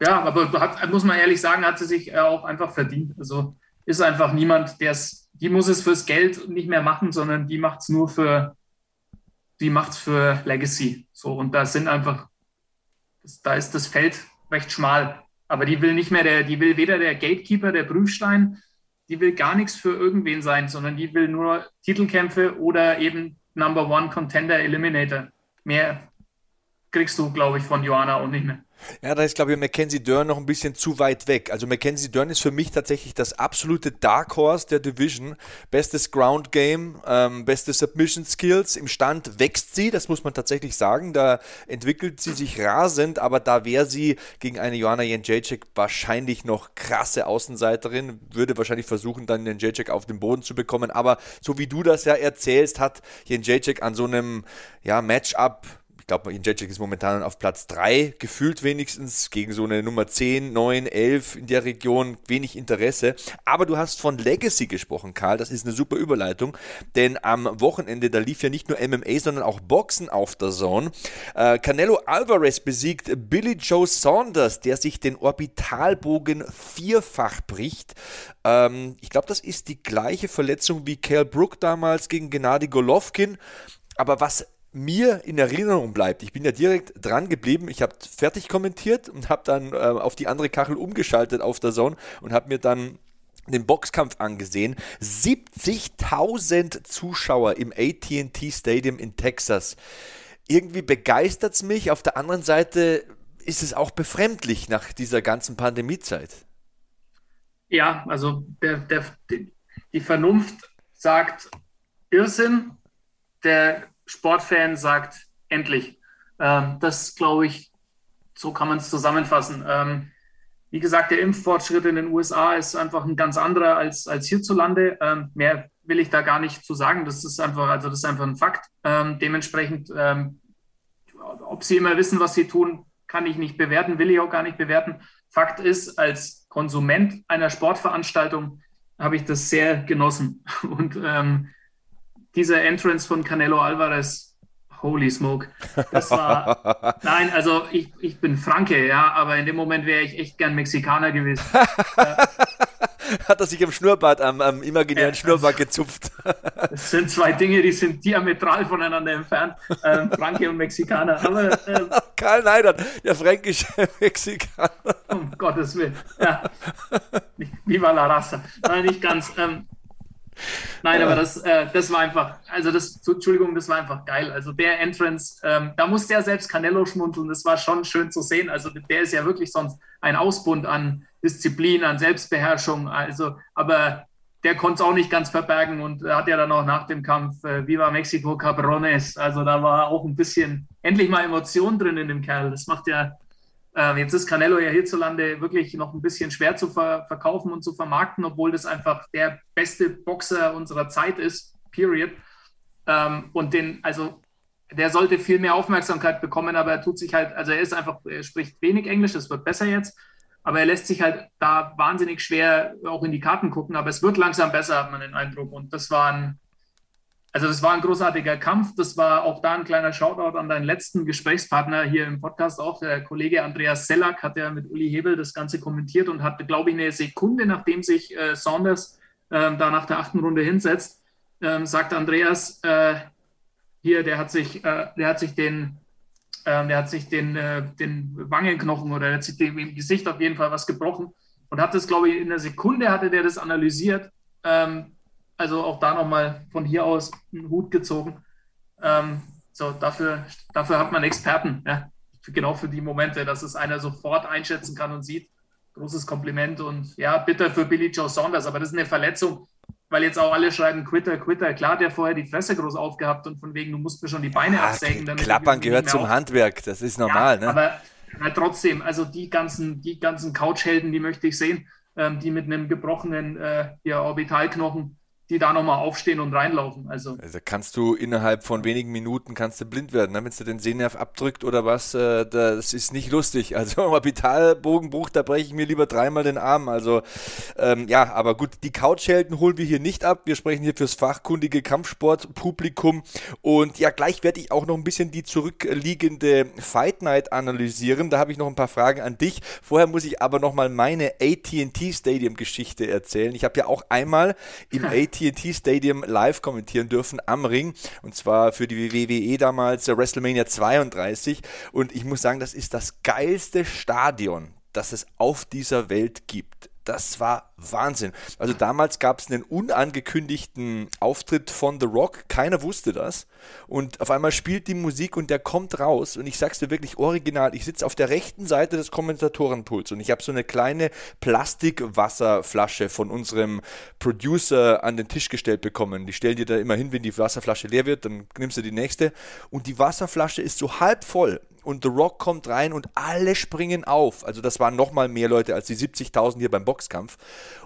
ja, aber hat, muss man ehrlich sagen, hat sie sich äh, auch einfach verdient. Also ist einfach niemand, der es, die muss es fürs Geld nicht mehr machen, sondern die macht es nur für, die macht es für Legacy. So, und da sind einfach, da ist das Feld recht schmal. Aber die will nicht mehr der, die will weder der Gatekeeper, der Prüfstein, die will gar nichts für irgendwen sein, sondern die will nur Titelkämpfe oder eben Number One Contender Eliminator. Mehr kriegst du, glaube ich, von Joanna auch nicht mehr. Ja, da ist, glaube ich, Mackenzie Dern noch ein bisschen zu weit weg. Also Mackenzie Dern ist für mich tatsächlich das absolute Dark Horse der Division. Bestes Ground Game, ähm, beste Submission Skills. Im Stand wächst sie, das muss man tatsächlich sagen. Da entwickelt sie sich rasend, aber da wäre sie gegen eine Joanna Jędrzejczyk wahrscheinlich noch krasse Außenseiterin. Würde wahrscheinlich versuchen, dann Jędrzejczyk auf den Boden zu bekommen. Aber so wie du das ja erzählst, hat Jędrzejczyk an so einem ja, Matchup glaube, Jacek ist momentan auf Platz 3, gefühlt wenigstens, gegen so eine Nummer 10, 9, 11 in der Region, wenig Interesse. Aber du hast von Legacy gesprochen, Karl, das ist eine super Überleitung, denn am Wochenende, da lief ja nicht nur MMA, sondern auch Boxen auf der Zone. Äh, Canelo Alvarez besiegt Billy Joe Saunders, der sich den Orbitalbogen vierfach bricht. Ähm, ich glaube, das ist die gleiche Verletzung wie Cal Brook damals gegen Gennady Golovkin. Aber was mir in Erinnerung bleibt. Ich bin ja direkt dran geblieben. Ich habe fertig kommentiert und habe dann äh, auf die andere Kachel umgeschaltet auf der Zone und habe mir dann den Boxkampf angesehen. 70.000 Zuschauer im ATT Stadium in Texas. Irgendwie begeistert es mich. Auf der anderen Seite ist es auch befremdlich nach dieser ganzen Pandemiezeit. Ja, also der, der, die Vernunft sagt Irrsinn. Der Sportfan sagt, endlich. Ähm, das glaube ich, so kann man es zusammenfassen. Ähm, wie gesagt, der Impffortschritt in den USA ist einfach ein ganz anderer als, als hierzulande. Ähm, mehr will ich da gar nicht zu sagen. Das ist einfach, also das ist einfach ein Fakt. Ähm, dementsprechend, ähm, ob sie immer wissen, was sie tun, kann ich nicht bewerten, will ich auch gar nicht bewerten. Fakt ist, als Konsument einer Sportveranstaltung habe ich das sehr genossen. Und ähm, dieser Entrance von Canelo Alvarez, holy smoke, das war, nein, also ich, ich bin Franke, ja, aber in dem Moment wäre ich echt gern Mexikaner gewesen. Hat er sich im Schnurrbart, am, am imaginären ja, Schnurrbart gezupft. Das sind zwei Dinge, die sind diametral voneinander entfernt, ähm, Franke und Mexikaner. Aber, ähm, Karl Neidert, der fränkische Mexikaner. Um Gottes Willen, ja. Viva la Raza. Nein, nicht ganz. Ähm, Nein, aber das, äh, das war einfach, also das, Entschuldigung, das war einfach geil. Also der Entrance, ähm, da musste ja selbst Canelo schmunzeln, das war schon schön zu sehen. Also der ist ja wirklich sonst ein Ausbund an Disziplin, an Selbstbeherrschung. Also, aber der konnte es auch nicht ganz verbergen und hat ja dann auch nach dem Kampf äh, Viva Mexico Cabrones. Also da war auch ein bisschen endlich mal Emotion drin in dem Kerl. Das macht ja äh, jetzt ist Canelo ja hierzulande wirklich noch ein bisschen schwer zu ver verkaufen und zu vermarkten, obwohl das einfach der beste Boxer unserer Zeit ist, period. Ähm, und den, also der sollte viel mehr Aufmerksamkeit bekommen, aber er tut sich halt, also er ist einfach, er spricht wenig Englisch, das wird besser jetzt, aber er lässt sich halt da wahnsinnig schwer auch in die Karten gucken, aber es wird langsam besser, hat man den Eindruck. Und das war ein, also das war ein großartiger Kampf. Das war auch da ein kleiner Shoutout an deinen letzten Gesprächspartner hier im Podcast auch. Der Kollege Andreas Sellack hat ja mit Uli Hebel das Ganze kommentiert und hatte, glaube ich, eine Sekunde, nachdem sich äh, Saunders äh, da nach der achten Runde hinsetzt, äh, sagt Andreas, äh, hier, der hat sich, äh, der hat sich den, ähm, der hat sich den, äh, den Wangenknochen oder der hat sich dem, im Gesicht auf jeden Fall was gebrochen und hat das, glaube ich, in einer Sekunde hatte der das analysiert. Ähm, also auch da nochmal von hier aus einen Hut gezogen. Ähm, so, dafür, dafür hat man Experten, ja? genau für die Momente, dass es einer sofort einschätzen kann und sieht. Großes Kompliment und ja, bitter für Billy Joe Saunders, aber das ist eine Verletzung, weil jetzt auch alle schreiben, Quitter, Quitter. Klar, der vorher die Fresse groß aufgehabt und von wegen, du musst mir schon die Beine ja, absägen. Klappern gehört zum Handwerk, das ist normal. Ja, ne? aber, aber, trotzdem, also die ganzen, die ganzen Couchhelden, die möchte ich sehen, ähm, die mit einem gebrochenen äh, ja, Orbitalknochen die da nochmal aufstehen und reinlaufen. Also. also kannst du innerhalb von wenigen Minuten kannst du blind werden, ne? wenn du den Sehnerv abdrückt oder was, äh, das ist nicht lustig. Also Orbitalbogenbruch, da breche ich mir lieber dreimal den Arm. Also ähm, ja, aber gut, die Couchhelden holen wir hier nicht ab. Wir sprechen hier fürs fachkundige Kampfsportpublikum und ja, gleich werde ich auch noch ein bisschen die zurückliegende Fight Night analysieren. Da habe ich noch ein paar Fragen an dich. Vorher muss ich aber noch mal meine AT&T Stadium Geschichte erzählen. Ich habe ja auch einmal im AT TNT Stadium live kommentieren dürfen am Ring. Und zwar für die WWE damals äh, WrestleMania 32. Und ich muss sagen, das ist das geilste Stadion, das es auf dieser Welt gibt. Das war Wahnsinn. Also damals gab es einen unangekündigten Auftritt von The Rock, keiner wusste das. Und auf einmal spielt die Musik und der kommt raus. Und ich sag's dir wirklich original, ich sitze auf der rechten Seite des Kommentatorenpuls und ich habe so eine kleine Plastikwasserflasche von unserem Producer an den Tisch gestellt bekommen. Die stellen dir da immer hin, wenn die Wasserflasche leer wird, dann nimmst du die nächste. Und die Wasserflasche ist so halb voll und The Rock kommt rein und alle springen auf. Also das waren nochmal mehr Leute als die 70.000 hier beim Boxkampf.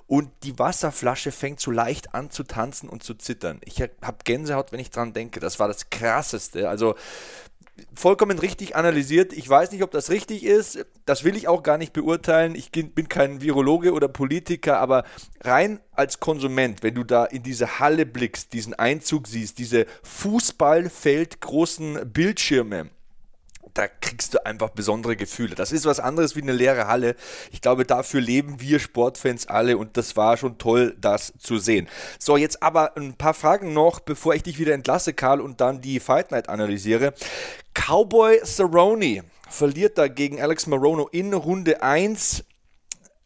Und die Wasserflasche fängt so leicht an zu tanzen und zu zittern. Ich habe Gänsehaut, wenn ich dran denke. Das war das Krasseste. Also vollkommen richtig analysiert. Ich weiß nicht, ob das richtig ist. Das will ich auch gar nicht beurteilen. Ich bin kein Virologe oder Politiker, aber rein als Konsument, wenn du da in diese Halle blickst, diesen Einzug siehst, diese Fußballfeldgroßen Bildschirme, da kriegst du einfach besondere Gefühle. Das ist was anderes wie eine leere Halle. Ich glaube, dafür leben wir Sportfans alle und das war schon toll, das zu sehen. So, jetzt aber ein paar Fragen noch, bevor ich dich wieder entlasse, Karl, und dann die Fight Night analysiere. Cowboy Cerrone verliert da gegen Alex Marono in Runde 1.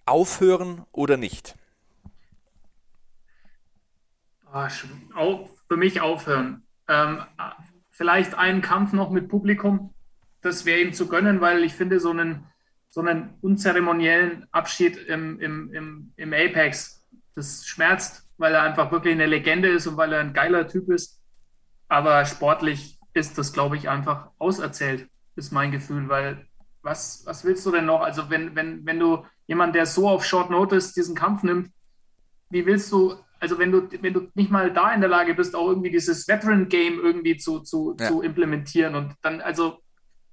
Aufhören oder nicht? Oh, für mich aufhören. Ähm, vielleicht einen Kampf noch mit Publikum das wäre ihm zu gönnen, weil ich finde, so einen, so einen unzeremoniellen Abschied im, im, im, im Apex, das schmerzt, weil er einfach wirklich eine Legende ist und weil er ein geiler Typ ist. Aber sportlich ist das, glaube ich, einfach auserzählt, ist mein Gefühl, weil was, was willst du denn noch? Also, wenn, wenn, wenn du jemand, der so auf Short Notice diesen Kampf nimmt, wie willst du, also wenn du, wenn du nicht mal da in der Lage bist, auch irgendwie dieses Veteran-Game irgendwie zu, zu, ja. zu implementieren und dann, also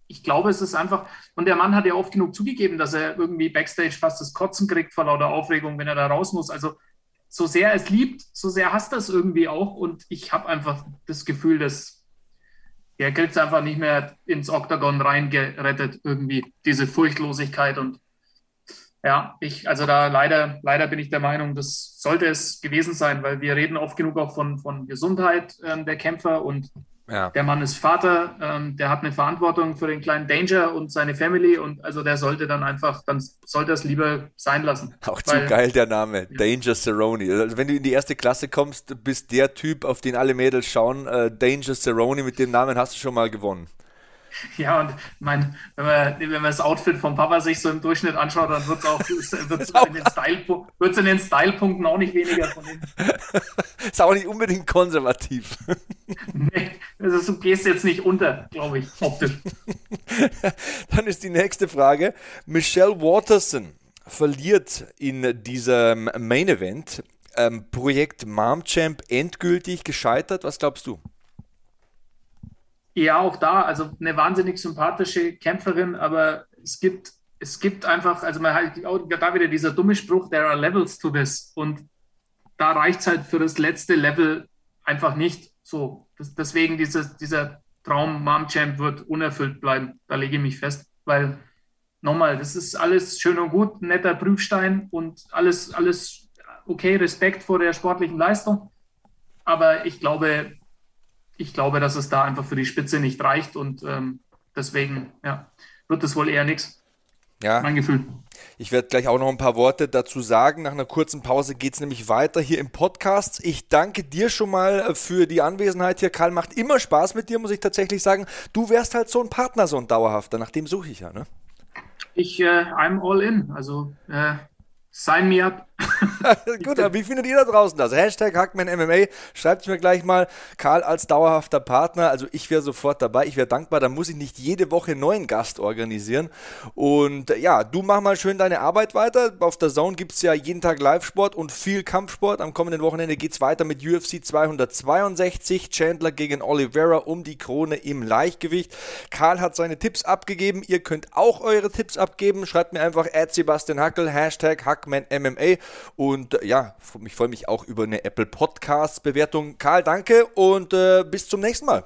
ich glaube, es ist einfach, und der Mann hat ja oft genug zugegeben, dass er irgendwie backstage fast das Kotzen kriegt vor lauter Aufregung, wenn er da raus muss. Also so sehr es liebt, so sehr hasst er es irgendwie auch. Und ich habe einfach das Gefühl, dass er kriegt es einfach nicht mehr ins Oktagon reingerettet, irgendwie, diese Furchtlosigkeit. Und ja, ich, also da leider, leider bin ich der Meinung, das sollte es gewesen sein, weil wir reden oft genug auch von, von Gesundheit äh, der Kämpfer und ja. Der Mann ist Vater, ähm, der hat eine Verantwortung für den kleinen Danger und seine Family und also der sollte dann einfach, dann sollte es lieber sein lassen. Auch zu geil der Name, ja. Danger Cerrone. Also wenn du in die erste Klasse kommst, bist der Typ, auf den alle Mädels schauen, äh, Danger Cerrone, mit dem Namen hast du schon mal gewonnen. Ja, und mein, wenn, man, wenn man das Outfit vom Papa sich so im Durchschnitt anschaut, dann wird es auch, wird's in, den Style, in den Stylepunkten auch nicht weniger von ihm. Ist auch nicht unbedingt konservativ. Nee, also du gehst jetzt nicht unter, glaube ich, optisch. Dann ist die nächste Frage. Michelle Waterson verliert in diesem Main Event. Ähm, Projekt Mom Champ endgültig gescheitert. Was glaubst du? Ja, auch da, also eine wahnsinnig sympathische Kämpferin, aber es gibt, es gibt einfach, also man hat da wieder dieser dumme Spruch, there are levels to this. Und da reicht es halt für das letzte Level einfach nicht. So, das, deswegen dieses, dieser Traum Mom Champ wird unerfüllt bleiben. Da lege ich mich fest, weil nochmal, das ist alles schön und gut, netter Prüfstein und alles, alles okay, Respekt vor der sportlichen Leistung. Aber ich glaube, ich glaube, dass es da einfach für die Spitze nicht reicht und ähm, deswegen ja, wird es wohl eher nichts. Ja. Mein Gefühl. Ich werde gleich auch noch ein paar Worte dazu sagen. Nach einer kurzen Pause geht es nämlich weiter hier im Podcast. Ich danke dir schon mal äh, für die Anwesenheit hier. Karl, macht immer Spaß mit dir, muss ich tatsächlich sagen. Du wärst halt so ein Partner, so ein dauerhafter. Nach dem suche ich ja, ne? Ich, äh, I'm all in. Also, äh, Sign me up. Gut, aber wie findet ihr da draußen das? Hashtag HackmanMMA. Schreibt mir gleich mal. Karl als dauerhafter Partner. Also ich wäre sofort dabei. Ich wäre dankbar. Dann muss ich nicht jede Woche einen neuen Gast organisieren. Und äh, ja, du mach mal schön deine Arbeit weiter. Auf der Zone gibt es ja jeden Tag Live-Sport und viel Kampfsport. Am kommenden Wochenende geht es weiter mit UFC 262. Chandler gegen Oliveira um die Krone im Leichtgewicht. Karl hat seine Tipps abgegeben. Ihr könnt auch eure Tipps abgeben. Schreibt mir einfach Sebastian Hackel, Hashtag Hack Hackman MMA. Und äh, ja, ich freue mich auch über eine Apple Podcast Bewertung. Karl, danke und äh, bis zum nächsten Mal.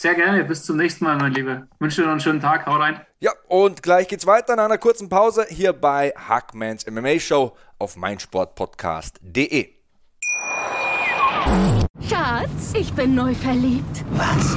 Sehr gerne, bis zum nächsten Mal, mein Lieber. Ich wünsche dir noch einen schönen Tag, hau rein. Ja, und gleich geht's weiter nach einer kurzen Pause hier bei Hackmans MMA Show auf meinsportpodcast.de. Schatz, ich bin neu verliebt. Was?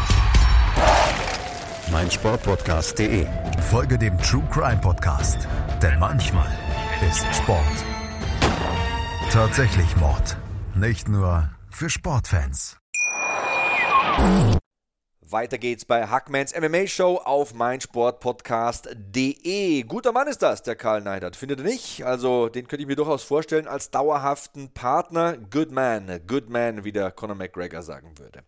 meinsportpodcast.de. Folge dem True Crime Podcast, denn manchmal ist Sport tatsächlich Mord. Nicht nur für Sportfans. Weiter geht's bei Hackmans MMA Show auf meinsportpodcast.de. Guter Mann ist das, der Karl Neidert. Findet ihr nicht? Also, den könnte ich mir durchaus vorstellen als dauerhaften Partner. Good man, good man, wie der Conor McGregor sagen würde.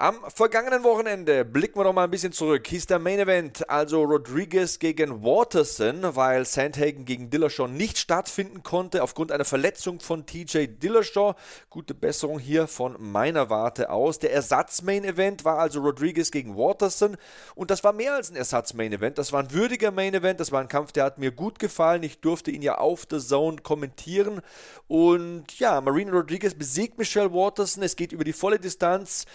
Am vergangenen Wochenende blicken wir noch mal ein bisschen zurück. Hieß der Main Event also Rodriguez gegen Waterson, weil Sandhagen gegen Dillashaw nicht stattfinden konnte aufgrund einer Verletzung von TJ Dillashaw. Gute Besserung hier von meiner Warte aus. Der Ersatz-Main Event war also Rodriguez gegen Waterson und das war mehr als ein Ersatz-Main Event. Das war ein würdiger Main Event. Das war ein Kampf, der hat mir gut gefallen. Ich durfte ihn ja auf The Zone kommentieren und ja, Marina Rodriguez besiegt Michelle Waterson. Es geht über die volle Distanz.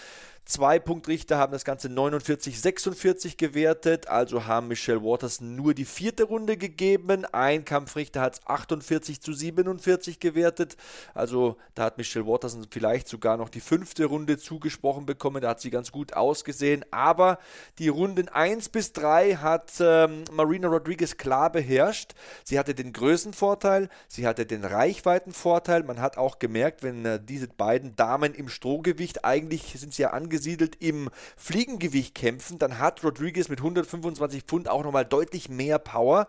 Zwei Punktrichter haben das Ganze 49-46 gewertet, also haben Michelle Waters nur die vierte Runde gegeben. Ein Kampfrichter hat es 48 zu 47 gewertet, also da hat Michelle Waters vielleicht sogar noch die fünfte Runde zugesprochen bekommen, da hat sie ganz gut ausgesehen. Aber die Runden 1 bis 3 hat ähm, Marina Rodriguez klar beherrscht. Sie hatte den Größenvorteil, sie hatte den Reichweitenvorteil. Man hat auch gemerkt, wenn äh, diese beiden Damen im Strohgewicht, eigentlich sind sie ja angekommen, angesiedelt im Fliegengewicht kämpfen, dann hat Rodriguez mit 125 Pfund auch nochmal deutlich mehr Power.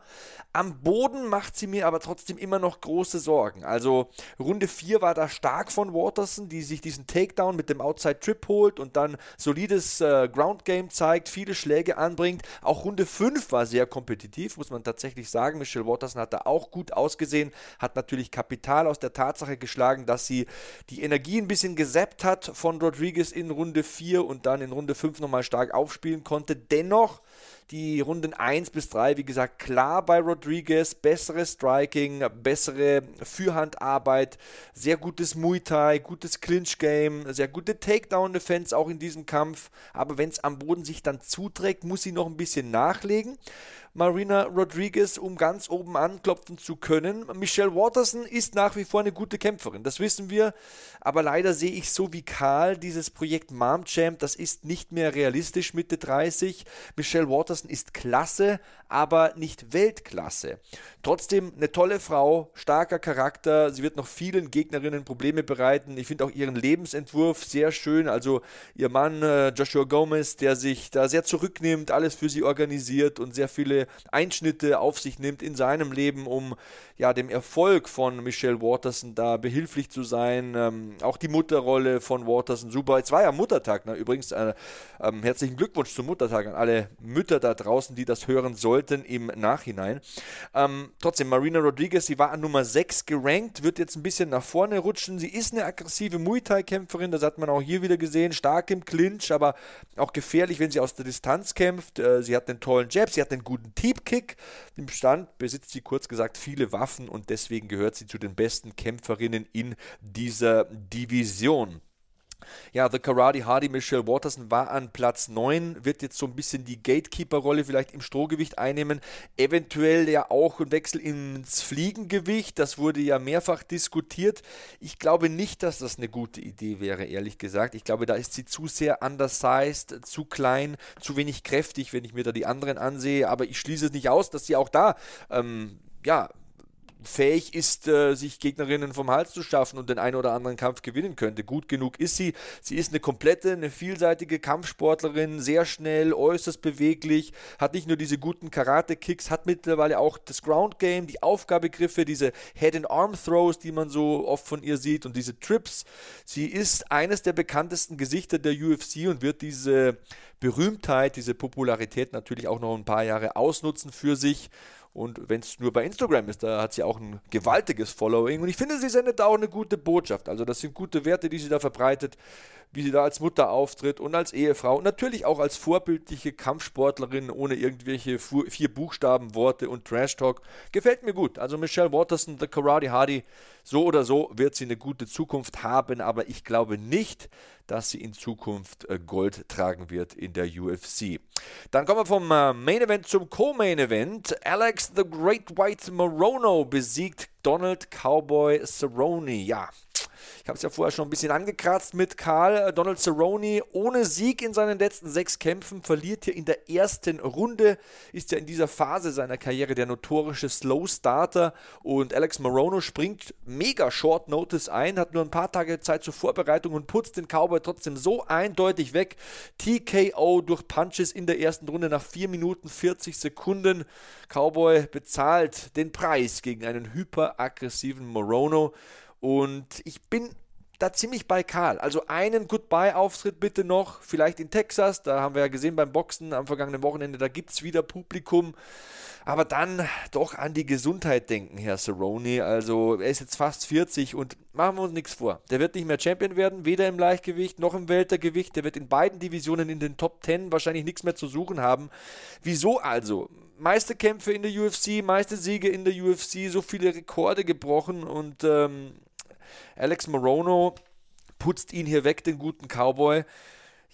Am Boden macht sie mir aber trotzdem immer noch große Sorgen. Also Runde 4 war da stark von Waterson, die sich diesen Takedown mit dem Outside Trip holt und dann solides äh, Ground Game zeigt, viele Schläge anbringt. Auch Runde 5 war sehr kompetitiv, muss man tatsächlich sagen. Michelle Waterson hat da auch gut ausgesehen, hat natürlich Kapital aus der Tatsache geschlagen, dass sie die Energie ein bisschen gesappt hat von Rodriguez in Runde 4 4 und dann in Runde 5 nochmal stark aufspielen konnte. Dennoch die Runden 1 bis 3, wie gesagt, klar bei Rodriguez, besseres Striking, bessere Fürhandarbeit, sehr gutes Muay Thai, gutes Clinch-Game, sehr gute Takedown-Defense auch in diesem Kampf. Aber wenn es am Boden sich dann zuträgt, muss sie noch ein bisschen nachlegen. Marina Rodriguez, um ganz oben anklopfen zu können. Michelle Waterson ist nach wie vor eine gute Kämpferin, das wissen wir. Aber leider sehe ich so wie Karl dieses Projekt Mom Champ, das ist nicht mehr realistisch Mitte 30. Michelle Waterson ist klasse, aber nicht Weltklasse. Trotzdem eine tolle Frau, starker Charakter. Sie wird noch vielen Gegnerinnen Probleme bereiten. Ich finde auch ihren Lebensentwurf sehr schön. Also ihr Mann äh, Joshua Gomez, der sich da sehr zurücknimmt, alles für sie organisiert und sehr viele Einschnitte auf sich nimmt in seinem Leben, um ja dem Erfolg von Michelle Waterson da behilflich zu sein. Ähm, auch die Mutterrolle von Waterson super. Es war ja Muttertag, ne? übrigens äh, äh, herzlichen Glückwunsch zum Muttertag an alle Mütter da draußen, die das hören sollten im Nachhinein. Ähm, trotzdem, Marina Rodriguez, sie war an Nummer 6 gerankt, wird jetzt ein bisschen nach vorne rutschen. Sie ist eine aggressive Muay Thai-Kämpferin, das hat man auch hier wieder gesehen, stark im Clinch, aber auch gefährlich, wenn sie aus der Distanz kämpft. Äh, sie hat einen tollen Jab, sie hat einen guten Teep-Kick. Im Stand besitzt sie kurz gesagt viele Waffen und deswegen gehört sie zu den besten Kämpferinnen in dieser Division. Ja, The Karate Hardy Michelle Waterson war an Platz 9, wird jetzt so ein bisschen die Gatekeeper-Rolle vielleicht im Strohgewicht einnehmen. Eventuell ja auch ein Wechsel ins Fliegengewicht, das wurde ja mehrfach diskutiert. Ich glaube nicht, dass das eine gute Idee wäre, ehrlich gesagt. Ich glaube, da ist sie zu sehr undersized, zu klein, zu wenig kräftig, wenn ich mir da die anderen ansehe. Aber ich schließe es nicht aus, dass sie auch da, ähm, ja, fähig ist, äh, sich Gegnerinnen vom Hals zu schaffen und den einen oder anderen Kampf gewinnen könnte. Gut genug ist sie. Sie ist eine komplette, eine vielseitige Kampfsportlerin, sehr schnell, äußerst beweglich, hat nicht nur diese guten Karate-Kicks, hat mittlerweile auch das Ground-Game, die Aufgabegriffe, diese Head-and-Arm-Throws, die man so oft von ihr sieht und diese Trips. Sie ist eines der bekanntesten Gesichter der UFC und wird diese Berühmtheit, diese Popularität natürlich auch noch ein paar Jahre ausnutzen für sich. Und wenn es nur bei Instagram ist, da hat sie auch ein gewaltiges Following. Und ich finde, sie sendet da auch eine gute Botschaft. Also das sind gute Werte, die sie da verbreitet, wie sie da als Mutter auftritt und als Ehefrau. Und natürlich auch als vorbildliche Kampfsportlerin ohne irgendwelche vier Buchstaben, Worte und Trash-Talk. Gefällt mir gut. Also Michelle Watterson, The Karate Hardy, so oder so wird sie eine gute Zukunft haben. Aber ich glaube nicht, dass sie in Zukunft äh, Gold tragen wird in der UFC. Dann kommen wir vom äh, Main Event zum Co-Main Event. Alex the Great White Morono besiegt Donald Cowboy Cerrone. Ja, ich habe es ja vorher schon ein bisschen angekratzt mit Karl. Donald Cerrone ohne Sieg in seinen letzten sechs Kämpfen verliert hier in der ersten Runde. Ist ja in dieser Phase seiner Karriere der notorische Slow Starter und Alex Morono springt mega Short Notice ein, hat nur ein paar Tage Zeit zur Vorbereitung und putzt den Cowboy trotzdem so eindeutig weg. TKO durch Punches in der ersten Runde nach 4 Minuten 40 Sekunden. Cowboy bezahlt den Preis gegen einen hyperaggressiven Morono. Und ich bin da ziemlich bei Karl. Also einen Goodbye-Auftritt bitte noch, vielleicht in Texas, da haben wir ja gesehen beim Boxen am vergangenen Wochenende, da gibt es wieder Publikum. Aber dann doch an die Gesundheit denken, Herr Cerrone. Also er ist jetzt fast 40 und machen wir uns nichts vor. Der wird nicht mehr Champion werden, weder im Leichtgewicht noch im Weltergewicht. Der wird in beiden Divisionen in den Top 10 wahrscheinlich nichts mehr zu suchen haben. Wieso also? Meiste Kämpfe in der UFC, meiste Siege in der UFC, so viele Rekorde gebrochen und ähm, Alex Morono putzt ihn hier weg, den guten Cowboy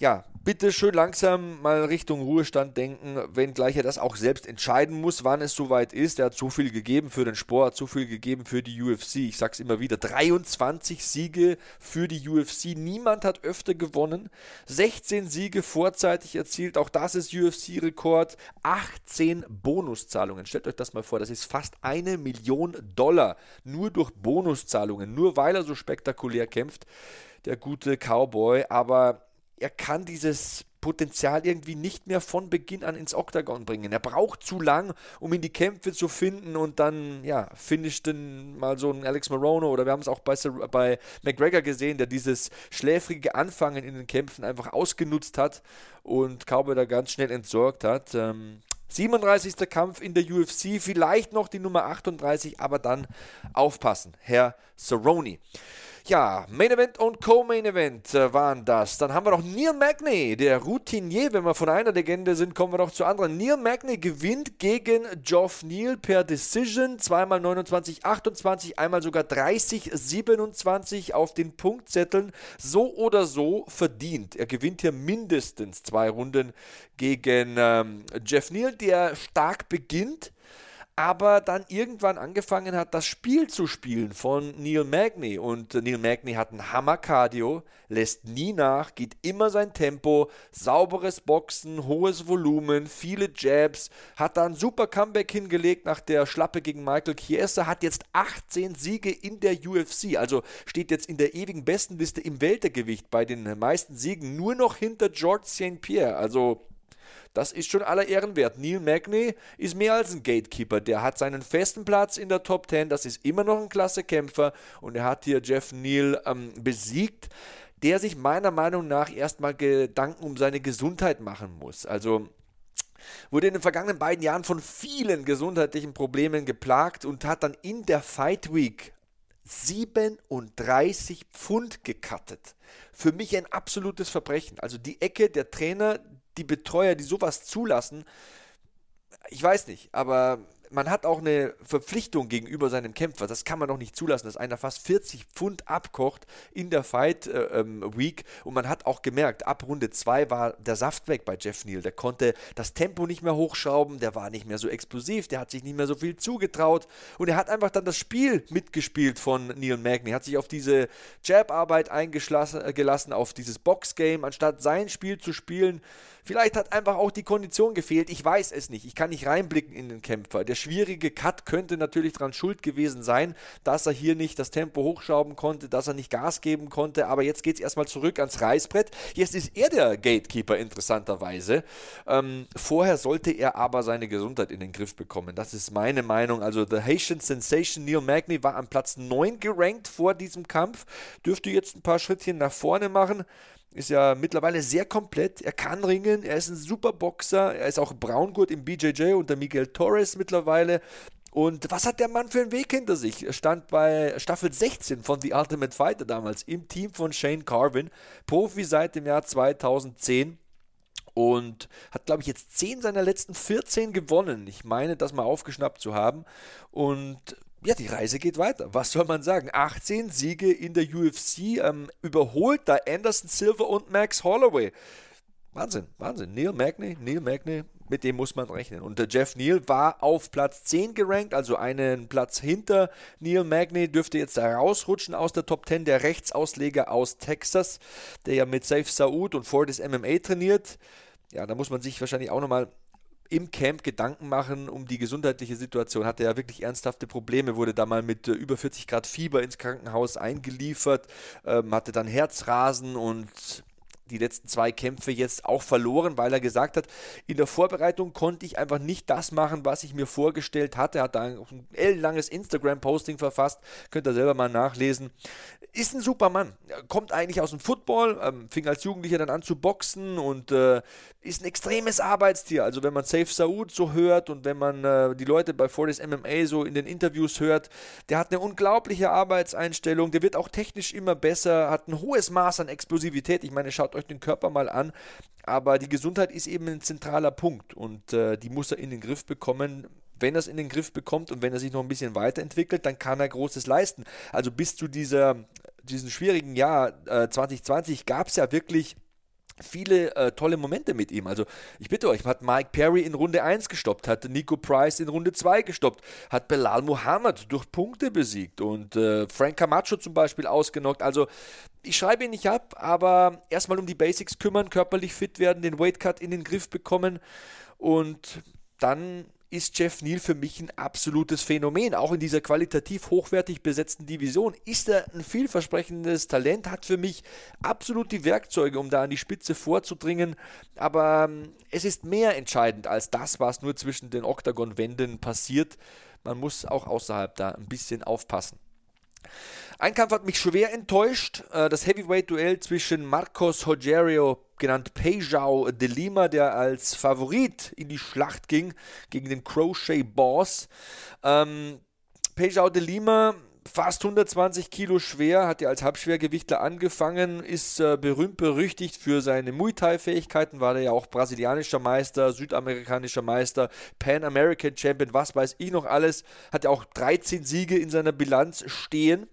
ja, bitte schön langsam mal Richtung Ruhestand denken, wenngleich er das auch selbst entscheiden muss, wann es soweit ist. Er hat so viel gegeben für den Sport, so viel gegeben für die UFC. Ich sag's immer wieder, 23 Siege für die UFC. Niemand hat öfter gewonnen. 16 Siege vorzeitig erzielt, auch das ist UFC-Rekord. 18 Bonuszahlungen. Stellt euch das mal vor, das ist fast eine Million Dollar. Nur durch Bonuszahlungen, nur weil er so spektakulär kämpft, der gute Cowboy. Aber er kann dieses Potenzial irgendwie nicht mehr von Beginn an ins Oktagon bringen. Er braucht zu lang, um in die Kämpfe zu finden und dann, ja, finisht dann mal so ein Alex Morono oder wir haben es auch bei, bei McGregor gesehen, der dieses schläfrige Anfangen in den Kämpfen einfach ausgenutzt hat und Cowboy da ganz schnell entsorgt hat. Ähm, 37. Kampf in der UFC, vielleicht noch die Nummer 38, aber dann aufpassen, Herr Cerrone. Ja, Main Event und Co-Main Event äh, waren das. Dann haben wir noch Neil Magny, der Routinier. Wenn wir von einer Legende sind, kommen wir noch zu anderen. Neil Magny gewinnt gegen Geoff Neal per Decision. Zweimal 29, 28, einmal sogar 30, 27 auf den Punktzetteln. So oder so verdient. Er gewinnt hier mindestens zwei Runden gegen ähm, Jeff Neal, der stark beginnt aber dann irgendwann angefangen hat, das Spiel zu spielen von Neil Magny. Und Neil Magny hat ein Hammer-Cardio, lässt nie nach, geht immer sein Tempo, sauberes Boxen, hohes Volumen, viele Jabs, hat da ein super Comeback hingelegt nach der Schlappe gegen Michael Chiesa, hat jetzt 18 Siege in der UFC, also steht jetzt in der ewigen Bestenliste im Weltergewicht bei den meisten Siegen nur noch hinter George St. Pierre. Also das ist schon aller Ehren wert. Neil Magny ist mehr als ein Gatekeeper. Der hat seinen festen Platz in der Top 10. Das ist immer noch ein klasse Kämpfer. Und er hat hier Jeff Neal ähm, besiegt, der sich meiner Meinung nach erstmal Gedanken um seine Gesundheit machen muss. Also wurde in den vergangenen beiden Jahren von vielen gesundheitlichen Problemen geplagt und hat dann in der Fight Week 37 Pfund gekattet. Für mich ein absolutes Verbrechen. Also die Ecke der Trainer, die Betreuer, die sowas zulassen, ich weiß nicht, aber man hat auch eine Verpflichtung gegenüber seinem Kämpfer. Das kann man doch nicht zulassen, dass einer fast 40 Pfund abkocht in der Fight äh, ähm, Week. Und man hat auch gemerkt, ab Runde 2 war der Saft weg bei Jeff Neal. Der konnte das Tempo nicht mehr hochschrauben, der war nicht mehr so explosiv, der hat sich nicht mehr so viel zugetraut. Und er hat einfach dann das Spiel mitgespielt von Neil Magny. Hat sich auf diese Jab-Arbeit eingelassen, auf dieses Box-Game, anstatt sein Spiel zu spielen. Vielleicht hat einfach auch die Kondition gefehlt. Ich weiß es nicht. Ich kann nicht reinblicken in den Kämpfer. Der schwierige Cut könnte natürlich daran schuld gewesen sein, dass er hier nicht das Tempo hochschrauben konnte, dass er nicht Gas geben konnte. Aber jetzt geht es erstmal zurück ans Reißbrett. Jetzt ist er der Gatekeeper interessanterweise. Ähm, vorher sollte er aber seine Gesundheit in den Griff bekommen. Das ist meine Meinung. Also The Haitian Sensation Neil Magny war am Platz 9 gerankt vor diesem Kampf. Dürfte jetzt ein paar Schrittchen nach vorne machen ist ja mittlerweile sehr komplett. Er kann ringen, er ist ein super Boxer, er ist auch Braungurt im BJJ unter Miguel Torres mittlerweile. Und was hat der Mann für einen Weg hinter sich? Er stand bei Staffel 16 von The Ultimate Fighter damals im Team von Shane Carvin, Profi seit dem Jahr 2010 und hat, glaube ich, jetzt 10 seiner letzten 14 gewonnen. Ich meine, das mal aufgeschnappt zu haben. Und ja, die Reise geht weiter. Was soll man sagen? 18 Siege in der UFC, ähm, überholt da Anderson Silver und Max Holloway. Wahnsinn, Wahnsinn. Neil Magny, Neil Magny, mit dem muss man rechnen. Und der Jeff Neal war auf Platz 10 gerankt, also einen Platz hinter Neil Magny, dürfte jetzt da rausrutschen aus der Top 10. Der Rechtsausleger aus Texas, der ja mit Safe Saud und Fortis MMA trainiert. Ja, da muss man sich wahrscheinlich auch nochmal im Camp Gedanken machen um die gesundheitliche Situation. Hatte ja wirklich ernsthafte Probleme, wurde da mal mit äh, über 40 Grad Fieber ins Krankenhaus eingeliefert, ähm, hatte dann Herzrasen und die letzten zwei Kämpfe jetzt auch verloren, weil er gesagt hat, in der Vorbereitung konnte ich einfach nicht das machen, was ich mir vorgestellt hatte. Er hat da ein ellenlanges Instagram-Posting verfasst, könnt ihr selber mal nachlesen. Ist ein super Mann, kommt eigentlich aus dem Football, ähm, fing als Jugendlicher dann an zu boxen und äh, ist ein extremes Arbeitstier. Also wenn man Safe Saud so hört und wenn man äh, die Leute bei Fortis MMA so in den Interviews hört, der hat eine unglaubliche Arbeitseinstellung, der wird auch technisch immer besser, hat ein hohes Maß an Explosivität. Ich meine, schaut euch den Körper mal an. Aber die Gesundheit ist eben ein zentraler Punkt und äh, die muss er in den Griff bekommen. Wenn er es in den Griff bekommt und wenn er sich noch ein bisschen weiterentwickelt, dann kann er Großes leisten. Also bis zu dieser, diesem schwierigen Jahr äh, 2020 gab es ja wirklich viele äh, tolle Momente mit ihm. Also ich bitte euch, hat Mike Perry in Runde 1 gestoppt, hat Nico Price in Runde 2 gestoppt, hat Belal Muhammad durch Punkte besiegt und äh, Frank Camacho zum Beispiel ausgenockt. Also ich schreibe ihn nicht ab, aber erstmal um die Basics kümmern, körperlich fit werden, den Weightcut in den Griff bekommen und dann ist Jeff Neal für mich ein absolutes Phänomen. Auch in dieser qualitativ hochwertig besetzten Division ist er ein vielversprechendes Talent, hat für mich absolut die Werkzeuge, um da an die Spitze vorzudringen. Aber ähm, es ist mehr entscheidend als das, was nur zwischen den Oktagon-Wänden passiert. Man muss auch außerhalb da ein bisschen aufpassen. Ein Kampf hat mich schwer enttäuscht. Äh, das Heavyweight-Duell zwischen Marcos Rogerio, genannt Pejao de Lima, der als Favorit in die Schlacht ging gegen den Crochet Boss. Ähm, Pejao de Lima fast 120 Kilo schwer, hat ja als Halbschwergewichtler angefangen, ist äh, berühmt berüchtigt für seine Muay Thai-Fähigkeiten, war er ja auch brasilianischer Meister, südamerikanischer Meister, Pan American Champion, was weiß ich noch alles, hat ja auch 13 Siege in seiner Bilanz stehen.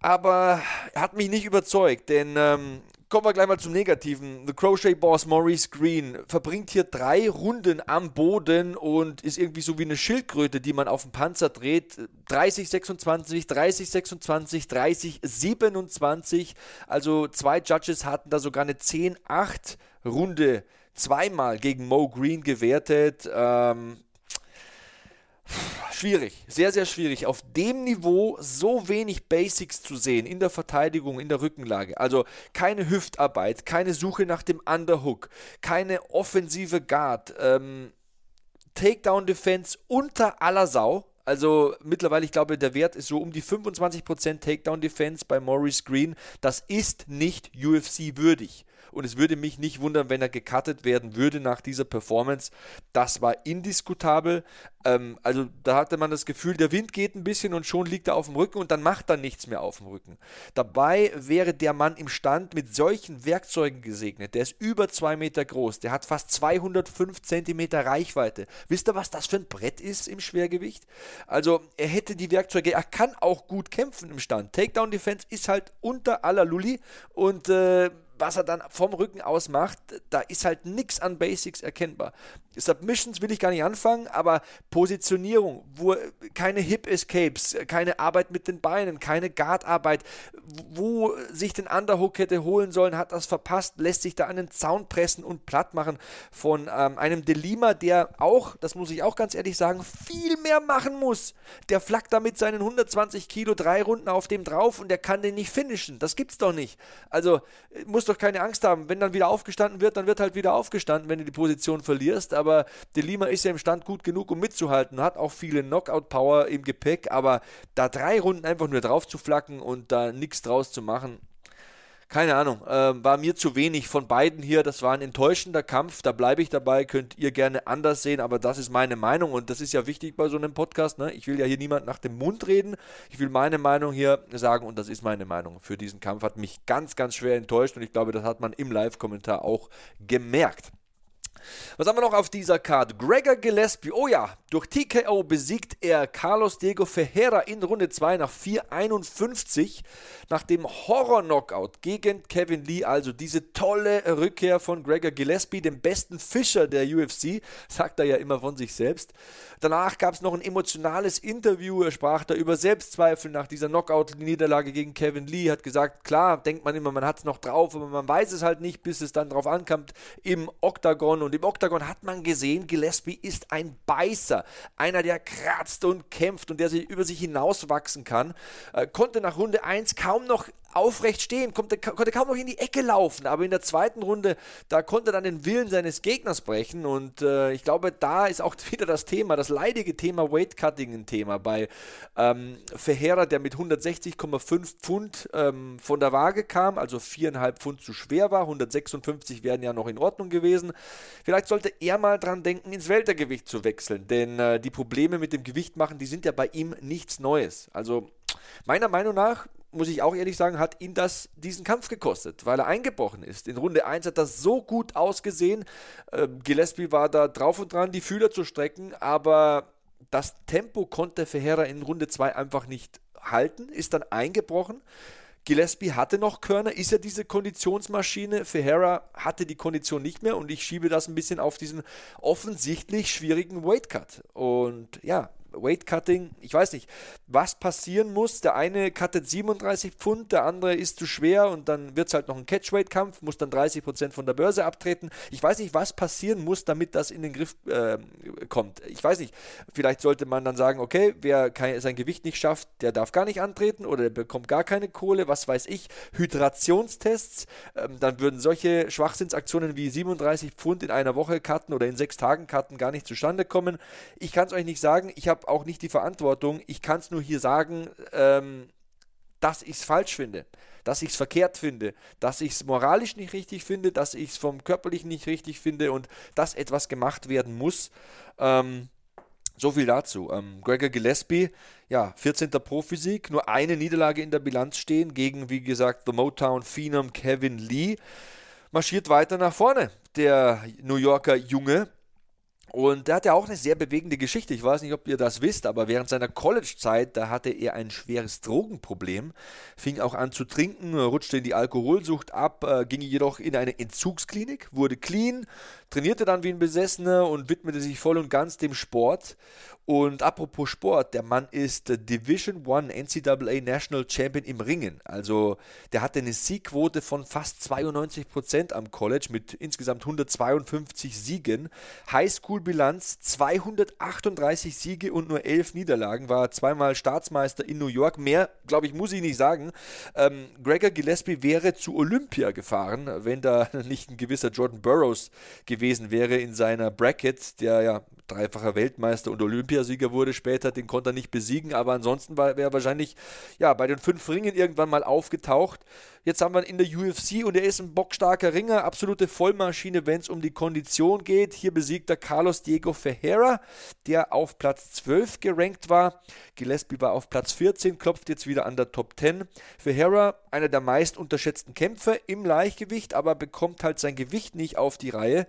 Aber er hat mich nicht überzeugt, denn ähm, kommen wir gleich mal zum Negativen. The Crochet Boss Maurice Green verbringt hier drei Runden am Boden und ist irgendwie so wie eine Schildkröte, die man auf dem Panzer dreht. 30, 26, 30, 26, 30, 27. Also zwei Judges hatten da sogar eine 10-8 Runde zweimal gegen Mo Green gewertet. Ähm, Schwierig, sehr, sehr schwierig. Auf dem Niveau so wenig Basics zu sehen in der Verteidigung, in der Rückenlage. Also keine Hüftarbeit, keine Suche nach dem Underhook, keine offensive Guard, ähm, Takedown Defense unter aller Sau. Also mittlerweile, ich glaube, der Wert ist so um die 25% Takedown Defense bei Maurice Green. Das ist nicht UFC würdig. Und es würde mich nicht wundern, wenn er gecuttet werden würde nach dieser Performance. Das war indiskutabel. Ähm, also da hatte man das Gefühl, der Wind geht ein bisschen und schon liegt er auf dem Rücken und dann macht er nichts mehr auf dem Rücken. Dabei wäre der Mann im Stand mit solchen Werkzeugen gesegnet. Der ist über zwei Meter groß. Der hat fast 205 Zentimeter Reichweite. Wisst ihr, was das für ein Brett ist im Schwergewicht? Also er hätte die Werkzeuge, er kann auch gut kämpfen im Stand. Takedown Defense ist halt unter aller Lulli und äh, was er dann vom Rücken aus macht, da ist halt nichts an Basics erkennbar. Submissions will ich gar nicht anfangen, aber Positionierung, wo keine Hip Escapes, keine Arbeit mit den Beinen, keine Guardarbeit, wo sich den Underhook hätte holen sollen, hat das verpasst, lässt sich da den Zaun pressen und platt machen von ähm, einem Delima, der auch, das muss ich auch ganz ehrlich sagen, viel mehr machen muss. Der flackt da mit seinen 120 Kilo drei Runden auf dem drauf und der kann den nicht finishen. Das gibt's doch nicht. Also muss doch keine Angst haben. Wenn dann wieder aufgestanden wird, dann wird halt wieder aufgestanden, wenn du die Position verlierst. Aber De Lima ist ja im Stand gut genug, um mitzuhalten, hat auch viele Knockout-Power im Gepäck. Aber da drei Runden einfach nur drauf zu flacken und da nichts draus zu machen, keine Ahnung, äh, war mir zu wenig von beiden hier. Das war ein enttäuschender Kampf, da bleibe ich dabei, könnt ihr gerne anders sehen, aber das ist meine Meinung und das ist ja wichtig bei so einem Podcast. Ne? Ich will ja hier niemand nach dem Mund reden, ich will meine Meinung hier sagen und das ist meine Meinung für diesen Kampf. Hat mich ganz, ganz schwer enttäuscht und ich glaube, das hat man im Live-Kommentar auch gemerkt. Was haben wir noch auf dieser Karte? Gregor Gillespie, oh ja, durch TKO besiegt er Carlos Diego Ferreira in Runde 2 nach 4,51 nach dem Horror-Knockout gegen Kevin Lee. Also diese tolle Rückkehr von Gregor Gillespie, dem besten Fischer der UFC, sagt er ja immer von sich selbst. Danach gab es noch ein emotionales Interview. Er sprach da über Selbstzweifel nach dieser Knockout-Niederlage gegen Kevin Lee. Hat gesagt, klar, denkt man immer, man hat es noch drauf, aber man weiß es halt nicht, bis es dann drauf ankommt im Oktagon. Und im Oktagon hat man gesehen, Gillespie ist ein Beißer. Einer, der kratzt und kämpft und der sich über sich hinauswachsen kann. Äh, konnte nach Runde 1 kaum noch aufrecht stehen, konnte, konnte kaum noch in die Ecke laufen, aber in der zweiten Runde, da konnte er dann den Willen seines Gegners brechen und äh, ich glaube, da ist auch wieder das Thema, das leidige Thema Weight Cutting ein Thema bei ähm, Ferreira, der mit 160,5 Pfund ähm, von der Waage kam, also 4,5 Pfund zu schwer war, 156 wären ja noch in Ordnung gewesen. Vielleicht sollte er mal dran denken, ins Weltergewicht zu wechseln, denn äh, die Probleme mit dem Gewicht machen, die sind ja bei ihm nichts Neues. Also meiner Meinung nach muss ich auch ehrlich sagen, hat ihn das diesen Kampf gekostet, weil er eingebrochen ist. In Runde 1 hat das so gut ausgesehen. Äh, Gillespie war da drauf und dran, die Fühler zu strecken, aber das Tempo konnte Ferreira in Runde 2 einfach nicht halten, ist dann eingebrochen. Gillespie hatte noch Körner, ist ja diese Konditionsmaschine. Ferreira hatte die Kondition nicht mehr und ich schiebe das ein bisschen auf diesen offensichtlich schwierigen Weightcut. Und ja, Weight Cutting, ich weiß nicht, was passieren muss. Der eine cuttet 37 Pfund, der andere ist zu schwer und dann wird es halt noch ein Catchweight-Kampf, muss dann 30% von der Börse abtreten. Ich weiß nicht, was passieren muss, damit das in den Griff äh, kommt. Ich weiß nicht, vielleicht sollte man dann sagen, okay, wer kein, sein Gewicht nicht schafft, der darf gar nicht antreten oder der bekommt gar keine Kohle, was weiß ich. Hydrationstests, ähm, dann würden solche Schwachsinnsaktionen wie 37 Pfund in einer Woche cutten oder in sechs Tagen cutten gar nicht zustande kommen. Ich kann es euch nicht sagen, ich habe auch nicht die Verantwortung. Ich kann es nur hier sagen, ähm, dass ich es falsch finde, dass ich es verkehrt finde, dass ich es moralisch nicht richtig finde, dass ich es vom körperlichen nicht richtig finde und dass etwas gemacht werden muss. Ähm, so viel dazu. Ähm, Gregor Gillespie, ja, 14. Profisieg, nur eine Niederlage in der Bilanz stehen gegen, wie gesagt, The Motown Phenom Kevin Lee. Marschiert weiter nach vorne, der New Yorker Junge Und der hat ja auch eine sehr bewegende Geschichte. Ich weiß nicht, ob ihr das wisst, aber während seiner College-Zeit, da hatte er ein schweres Drogenproblem, fing auch an zu trinken, rutschte in die Alkoholsucht ab, äh, ging jedoch in eine Entzugsklinik, wurde clean, trainierte dann wie ein Besessener und widmete sich voll und ganz dem Sport. Und apropos Sport, der Mann ist Division One NCAA National Champion im Ringen. Also der hatte eine Siegquote von fast 92% am College mit insgesamt 152 Siegen. Highschool-Bilanz 238 Siege und nur 11 Niederlagen. War zweimal Staatsmeister in New York. Mehr, glaube ich, muss ich nicht sagen. Ähm, Gregor Gillespie wäre zu Olympia gefahren, wenn da nicht ein gewisser Jordan Burroughs gewesen wäre in seiner Bracket, der ja dreifacher Weltmeister und Olympiasieger wurde später, den konnte er nicht besiegen, aber ansonsten wäre er wahrscheinlich ja, bei den fünf Ringen irgendwann mal aufgetaucht. Jetzt haben wir ihn in der UFC und er ist ein bockstarker Ringer, absolute Vollmaschine, wenn es um die Kondition geht. Hier besiegt er Carlos Diego Ferreira, der auf Platz 12 gerankt war. Gillespie war auf Platz 14, klopft jetzt wieder an der Top 10. Ferreira, einer der meist unterschätzten Kämpfer im Leichtgewicht, aber bekommt halt sein Gewicht nicht auf die Reihe.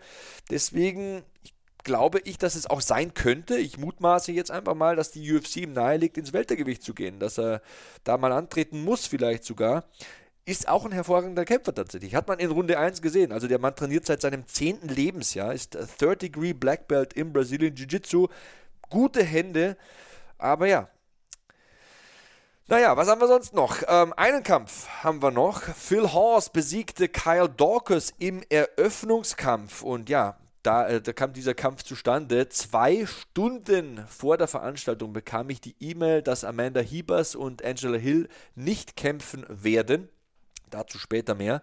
Deswegen, glaube ich, dass es auch sein könnte. Ich mutmaße jetzt einfach mal, dass die UFC ihm nahelegt, ins Weltergewicht zu gehen, dass er da mal antreten muss, vielleicht sogar. Ist auch ein hervorragender Kämpfer tatsächlich. Hat man in Runde 1 gesehen. Also der Mann trainiert seit seinem 10. Lebensjahr, ist Third Degree Black Belt im Brazilian Jiu-Jitsu. Gute Hände, aber ja, naja, was haben wir sonst noch? Ähm, einen Kampf haben wir noch. Phil Horst besiegte Kyle Dawkins im Eröffnungskampf. Und ja, da, äh, da kam dieser Kampf zustande. Zwei Stunden vor der Veranstaltung bekam ich die E-Mail, dass Amanda Hebers und Angela Hill nicht kämpfen werden. Dazu später mehr.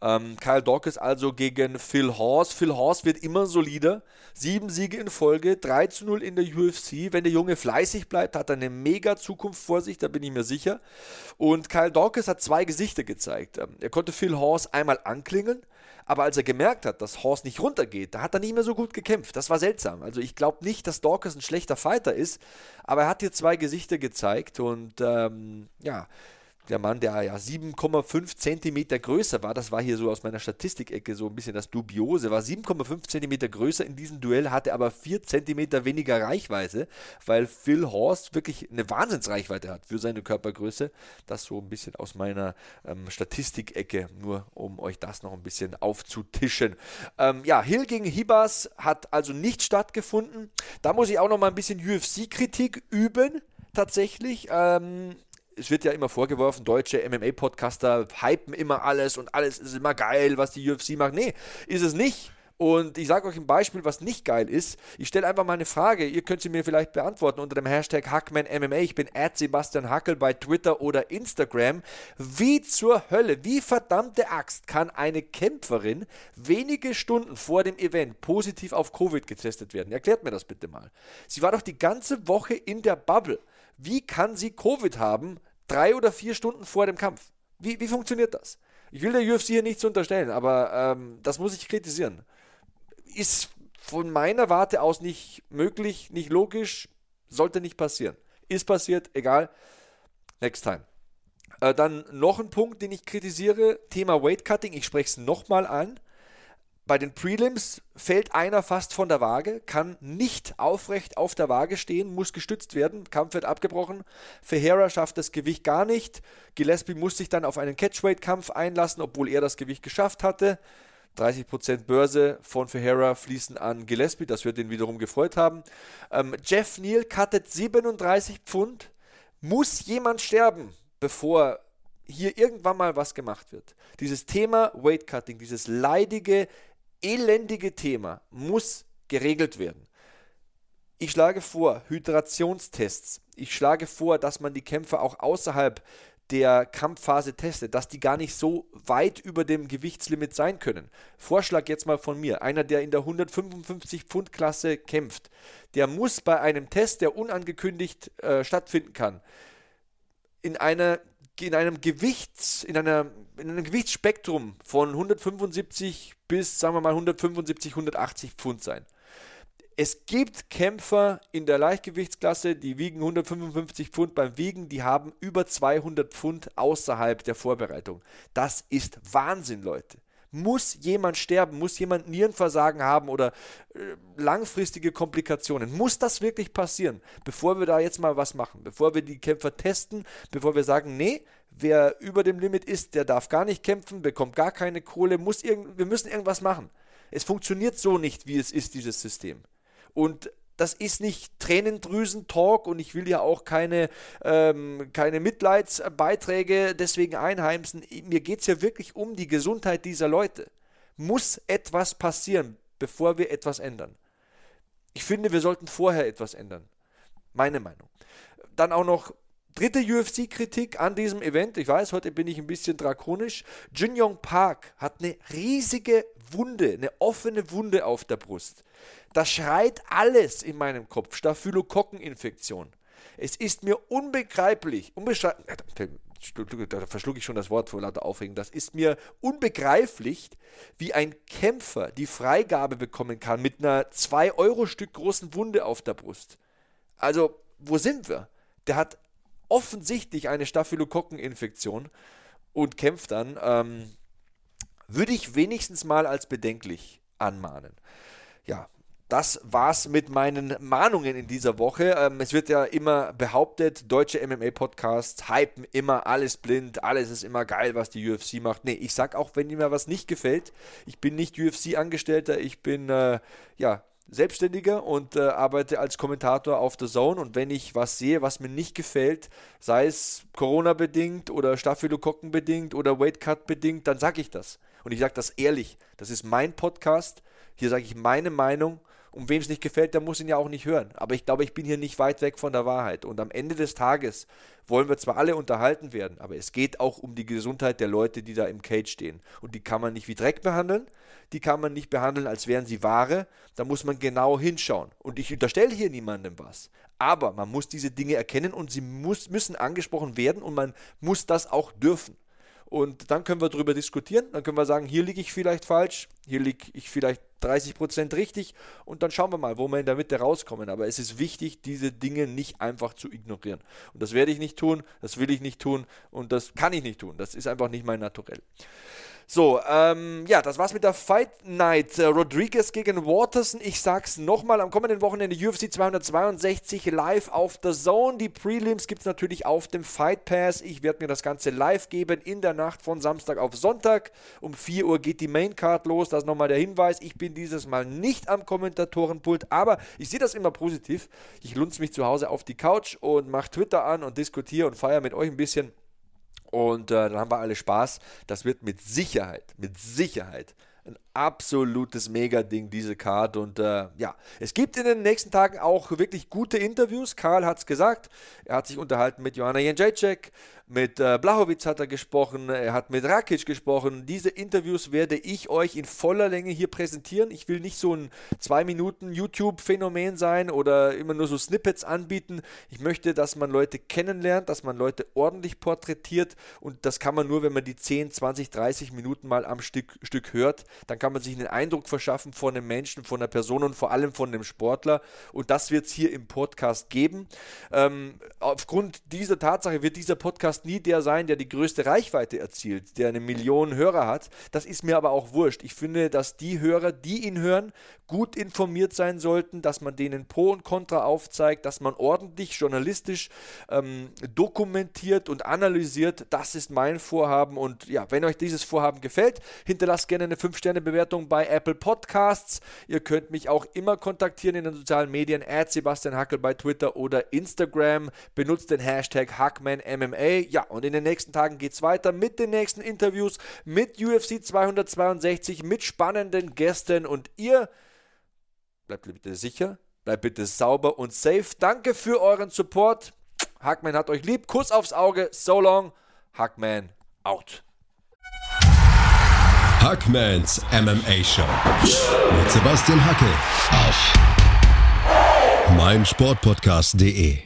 Ähm, Kyle Dawkins also gegen Phil Horst. Phil Horst wird immer solider. Sieben Siege in Folge, 3 zu 0 in der UFC. Wenn der Junge fleißig bleibt, hat er eine mega Zukunft vor sich, da bin ich mir sicher. Und Kyle Dawkins hat zwei Gesichter gezeigt. Ähm, er konnte Phil Horst einmal anklingeln, aber als er gemerkt hat, dass Horst nicht runtergeht, da hat er nicht mehr so gut gekämpft. Das war seltsam. Also ich glaube nicht, dass Dawkins ein schlechter Fighter ist, aber er hat hier zwei Gesichter gezeigt und ähm, ja, der Mann, der ja 7,5 Zentimeter größer war, das war hier so aus meiner Statistikecke so ein bisschen das Dubiose, war 7,5 Zentimeter größer in diesem Duell, hatte aber 4 Zentimeter weniger Reichweite, weil Phil Horst wirklich eine Wahnsinnsreichweite hat für seine Körpergröße. Das so ein bisschen aus meiner ähm, Statistikecke, nur um euch das noch ein bisschen aufzutischen. Ähm, ja, Hill gegen Hibas hat also nicht stattgefunden. Da muss ich auch noch mal ein bisschen UFC-Kritik üben tatsächlich. Ähm, es wird ja immer vorgeworfen, deutsche MMA-Podcaster hypen immer alles und alles ist immer geil, was die UFC macht. Nee, ist es nicht. Und ich sage euch ein Beispiel, was nicht geil ist. Ich stelle einfach mal eine Frage. Ihr könnt sie mir vielleicht beantworten unter dem Hashtag HackmanMMA. Ich bin at Sebastian Hackel bei Twitter oder Instagram. Wie zur Hölle, wie verdammte Axt kann eine Kämpferin wenige Stunden vor dem Event positiv auf Covid getestet werden? Erklärt mir das bitte mal. Sie war doch die ganze Woche in der Bubble. Wie kann sie Covid haben, drei oder vier Stunden vor dem Kampf? Wie, wie funktioniert das? Ich will der UFC hier nichts unterstellen, aber ähm, das muss ich kritisieren. Ist von meiner Warte aus nicht möglich, nicht logisch, sollte nicht passieren. Ist passiert, egal. Next time. Äh, dann noch ein Punkt, den ich kritisiere: Thema Weight Cutting. Ich spreche es nochmal an. Bei den Prelims fällt einer fast von der Waage, kann nicht aufrecht auf der Waage stehen, muss gestützt werden, Kampf wird abgebrochen. Ferreira schafft das Gewicht gar nicht. Gillespie muss sich dann auf einen Catchweight-Kampf einlassen, obwohl er das Gewicht geschafft hatte. 30% Börse von Ferreira fließen an Gillespie, das wird ihn wiederum gefreut haben. Ähm, Jeff Neal cuttet 37 Pfund. Muss jemand sterben, bevor hier irgendwann mal was gemacht wird? Dieses Thema Weight Cutting, dieses leidige, elendige Thema muss geregelt werden. Ich schlage vor Hydrationstests. Ich schlage vor, dass man die Kämpfer auch außerhalb der Kampfphase testet, dass die gar nicht so weit über dem Gewichtslimit sein können. Vorschlag jetzt mal von mir. Einer, der in der 155 Pfund Klasse kämpft, der muss bei einem Test, der unangekündigt äh, stattfinden kann, in einer in einem Gewichts, in, einer, in einem Gewichtsspektrum von 175 bis, sagen wir mal, 175, 180 Pfund sein. Es gibt Kämpfer in der Leichtgewichtsklasse, die wiegen 155 Pfund beim Wiegen, die haben über 200 Pfund außerhalb der Vorbereitung. Das ist Wahnsinn, Leute Muss jemand sterben? Muss jemand Nierenversagen haben oder äh, langfristige Komplikationen? Muss das wirklich passieren, bevor wir da jetzt mal was machen? Bevor wir die Kämpfer testen, bevor wir sagen, nee, wer über dem Limit ist, der darf gar nicht kämpfen, bekommt gar keine Kohle, muss irgend, wir müssen irgendwas machen. Es funktioniert so nicht, wie es ist, dieses System. Und das ist nicht Tränendrüsen-Talk und ich will ja auch keine, ähm, keine Mitleidsbeiträge deswegen einheimsen. Mir geht es ja wirklich um die Gesundheit dieser Leute. Muss etwas passieren, bevor wir etwas ändern? Ich finde, wir sollten vorher etwas ändern. Meine Meinung. Dann auch noch dritte UFC-Kritik an diesem Event. Ich weiß, heute bin ich ein bisschen drakonisch. Jin Yong Park hat eine riesige Wunde, eine offene Wunde auf der Brust. Das schreit alles in meinem Kopf. Staphylokokkeninfektion. Es ist mir unbegreiflich, unbeschreiblich, da verschlug ich schon das Wort vor lauter Aufregung, das ist mir unbegreiflich, wie ein Kämpfer die Freigabe bekommen kann mit einer 2-Euro-Stück großen Wunde auf der Brust. Also, wo sind wir? Der hat offensichtlich eine Staphylokokkeninfektion und kämpft dann, ähm, würde ich wenigstens mal als bedenklich anmahnen. Ja, das war's mit meinen Mahnungen in dieser Woche. Ähm, es wird ja immer behauptet, deutsche MMA-Podcasts hypen immer alles blind, alles ist immer geil, was die UFC macht. Nee, ich sag auch, wenn mir was nicht gefällt, ich bin nicht UFC-Angestellter, ich bin äh, ja Selbstständiger und äh, arbeite als Kommentator auf The Zone. Und wenn ich was sehe, was mir nicht gefällt, sei es Corona-bedingt oder Staphylokokken-bedingt oder Weightcut-bedingt, dann sage ich das. Und ich sage das ehrlich. Das ist mein Podcast. Hier sage ich meine Meinung und wem es nicht gefällt, der muss ihn ja auch nicht hören. Aber ich glaube, ich bin hier nicht weit weg von der Wahrheit. Und am Ende des Tages wollen wir zwar alle unterhalten werden, aber es geht auch um die Gesundheit der Leute, die da im Cage stehen. Und die kann man nicht wie Dreck behandeln, die kann man nicht behandeln, als wären sie Ware. Da muss man genau hinschauen. Und ich unterstelle hier niemandem was. Aber man muss diese Dinge erkennen und sie muss, müssen angesprochen werden und man muss das auch dürfen. Und dann können wir darüber diskutieren. Dann können wir sagen, hier liege ich vielleicht falsch, hier liege ich vielleicht 30% richtig. Und dann schauen wir mal, wo wir in der Mitte rauskommen. Aber es ist wichtig, diese Dinge nicht einfach zu ignorieren. Und das werde ich nicht tun, das will ich nicht tun und das kann ich nicht tun. Das ist einfach nicht mein Naturell. So, ähm, ja, das war's mit der Fight Night. Äh, Rodriguez gegen Waterson. Ich sag's nochmal, am kommenden Wochenende UFC 262 live auf The Zone. Die Prelims gibt's natürlich auf dem Fight Pass. Ich werde mir das Ganze live geben in der Nacht von Samstag auf Sonntag. Um 4 Uhr geht die Maincard los. Das nochmal der Hinweis. Ich bin dieses Mal nicht am Kommentatorenpult, aber ich sehe das immer positiv. Ich lunze mich zu Hause auf die Couch und mache Twitter an und diskutiere und feiere mit euch ein bisschen. Und äh, dann haben wir alle Spaß. Das wird mit Sicherheit, mit Sicherheit ein absolutes Mega-Ding, diese Card. Und äh, ja, es gibt in den nächsten Tagen auch wirklich gute Interviews. Karl hat es gesagt. Er hat sich unterhalten mit Johanna Jędrzejczyk, mit äh, Blachowitz hat er gesprochen, er hat mit Rakic gesprochen. Diese Interviews werde ich euch in voller Länge hier präsentieren. Ich will nicht so ein 2 Minuten YouTube-Phänomen sein oder immer nur so Snippets anbieten. Ich möchte, dass man Leute kennenlernt, dass man Leute ordentlich porträtiert und das kann man nur, wenn man die 10, 20, 30 Minuten mal am Stück, Stück hört. Dann kann man sich einen Eindruck verschaffen von einem Menschen, von einer Person und vor allem von einem Sportler. Und das wird es hier im Podcast geben. Ähm, aufgrund dieser Tatsache wird dieser Podcast nie der sein, der die größte Reichweite erzielt, der eine Million Hörer hat. Das ist mir aber auch wurscht. Ich finde, dass die Hörer, die ihn hören, gut informiert sein sollten, dass man denen Pro und Contra aufzeigt, dass man ordentlich journalistisch ähm, dokumentiert und analysiert. Das ist mein Vorhaben. Und ja, wenn euch dieses Vorhaben gefällt, hinterlasst gerne eine 5-Sterne-Bewertung bei Apple Podcasts. Ihr könnt mich auch immer kontaktieren in den sozialen Medien, Sebastian Hackel bei Twitter oder Instagram. Benutzt den Hashtag HackmanMMA. Ja, und in den nächsten Tagen geht es weiter mit den nächsten Interviews, mit UFC 262, mit spannenden Gästen und ihr bleibt bitte sicher, bleibt bitte sauber und safe. Danke für euren Support. Hackman hat euch lieb. Kuss aufs Auge. So long. Hackman out. Hackmans MMA Show mit Sebastian Hackel auf meinsportpodcast.de.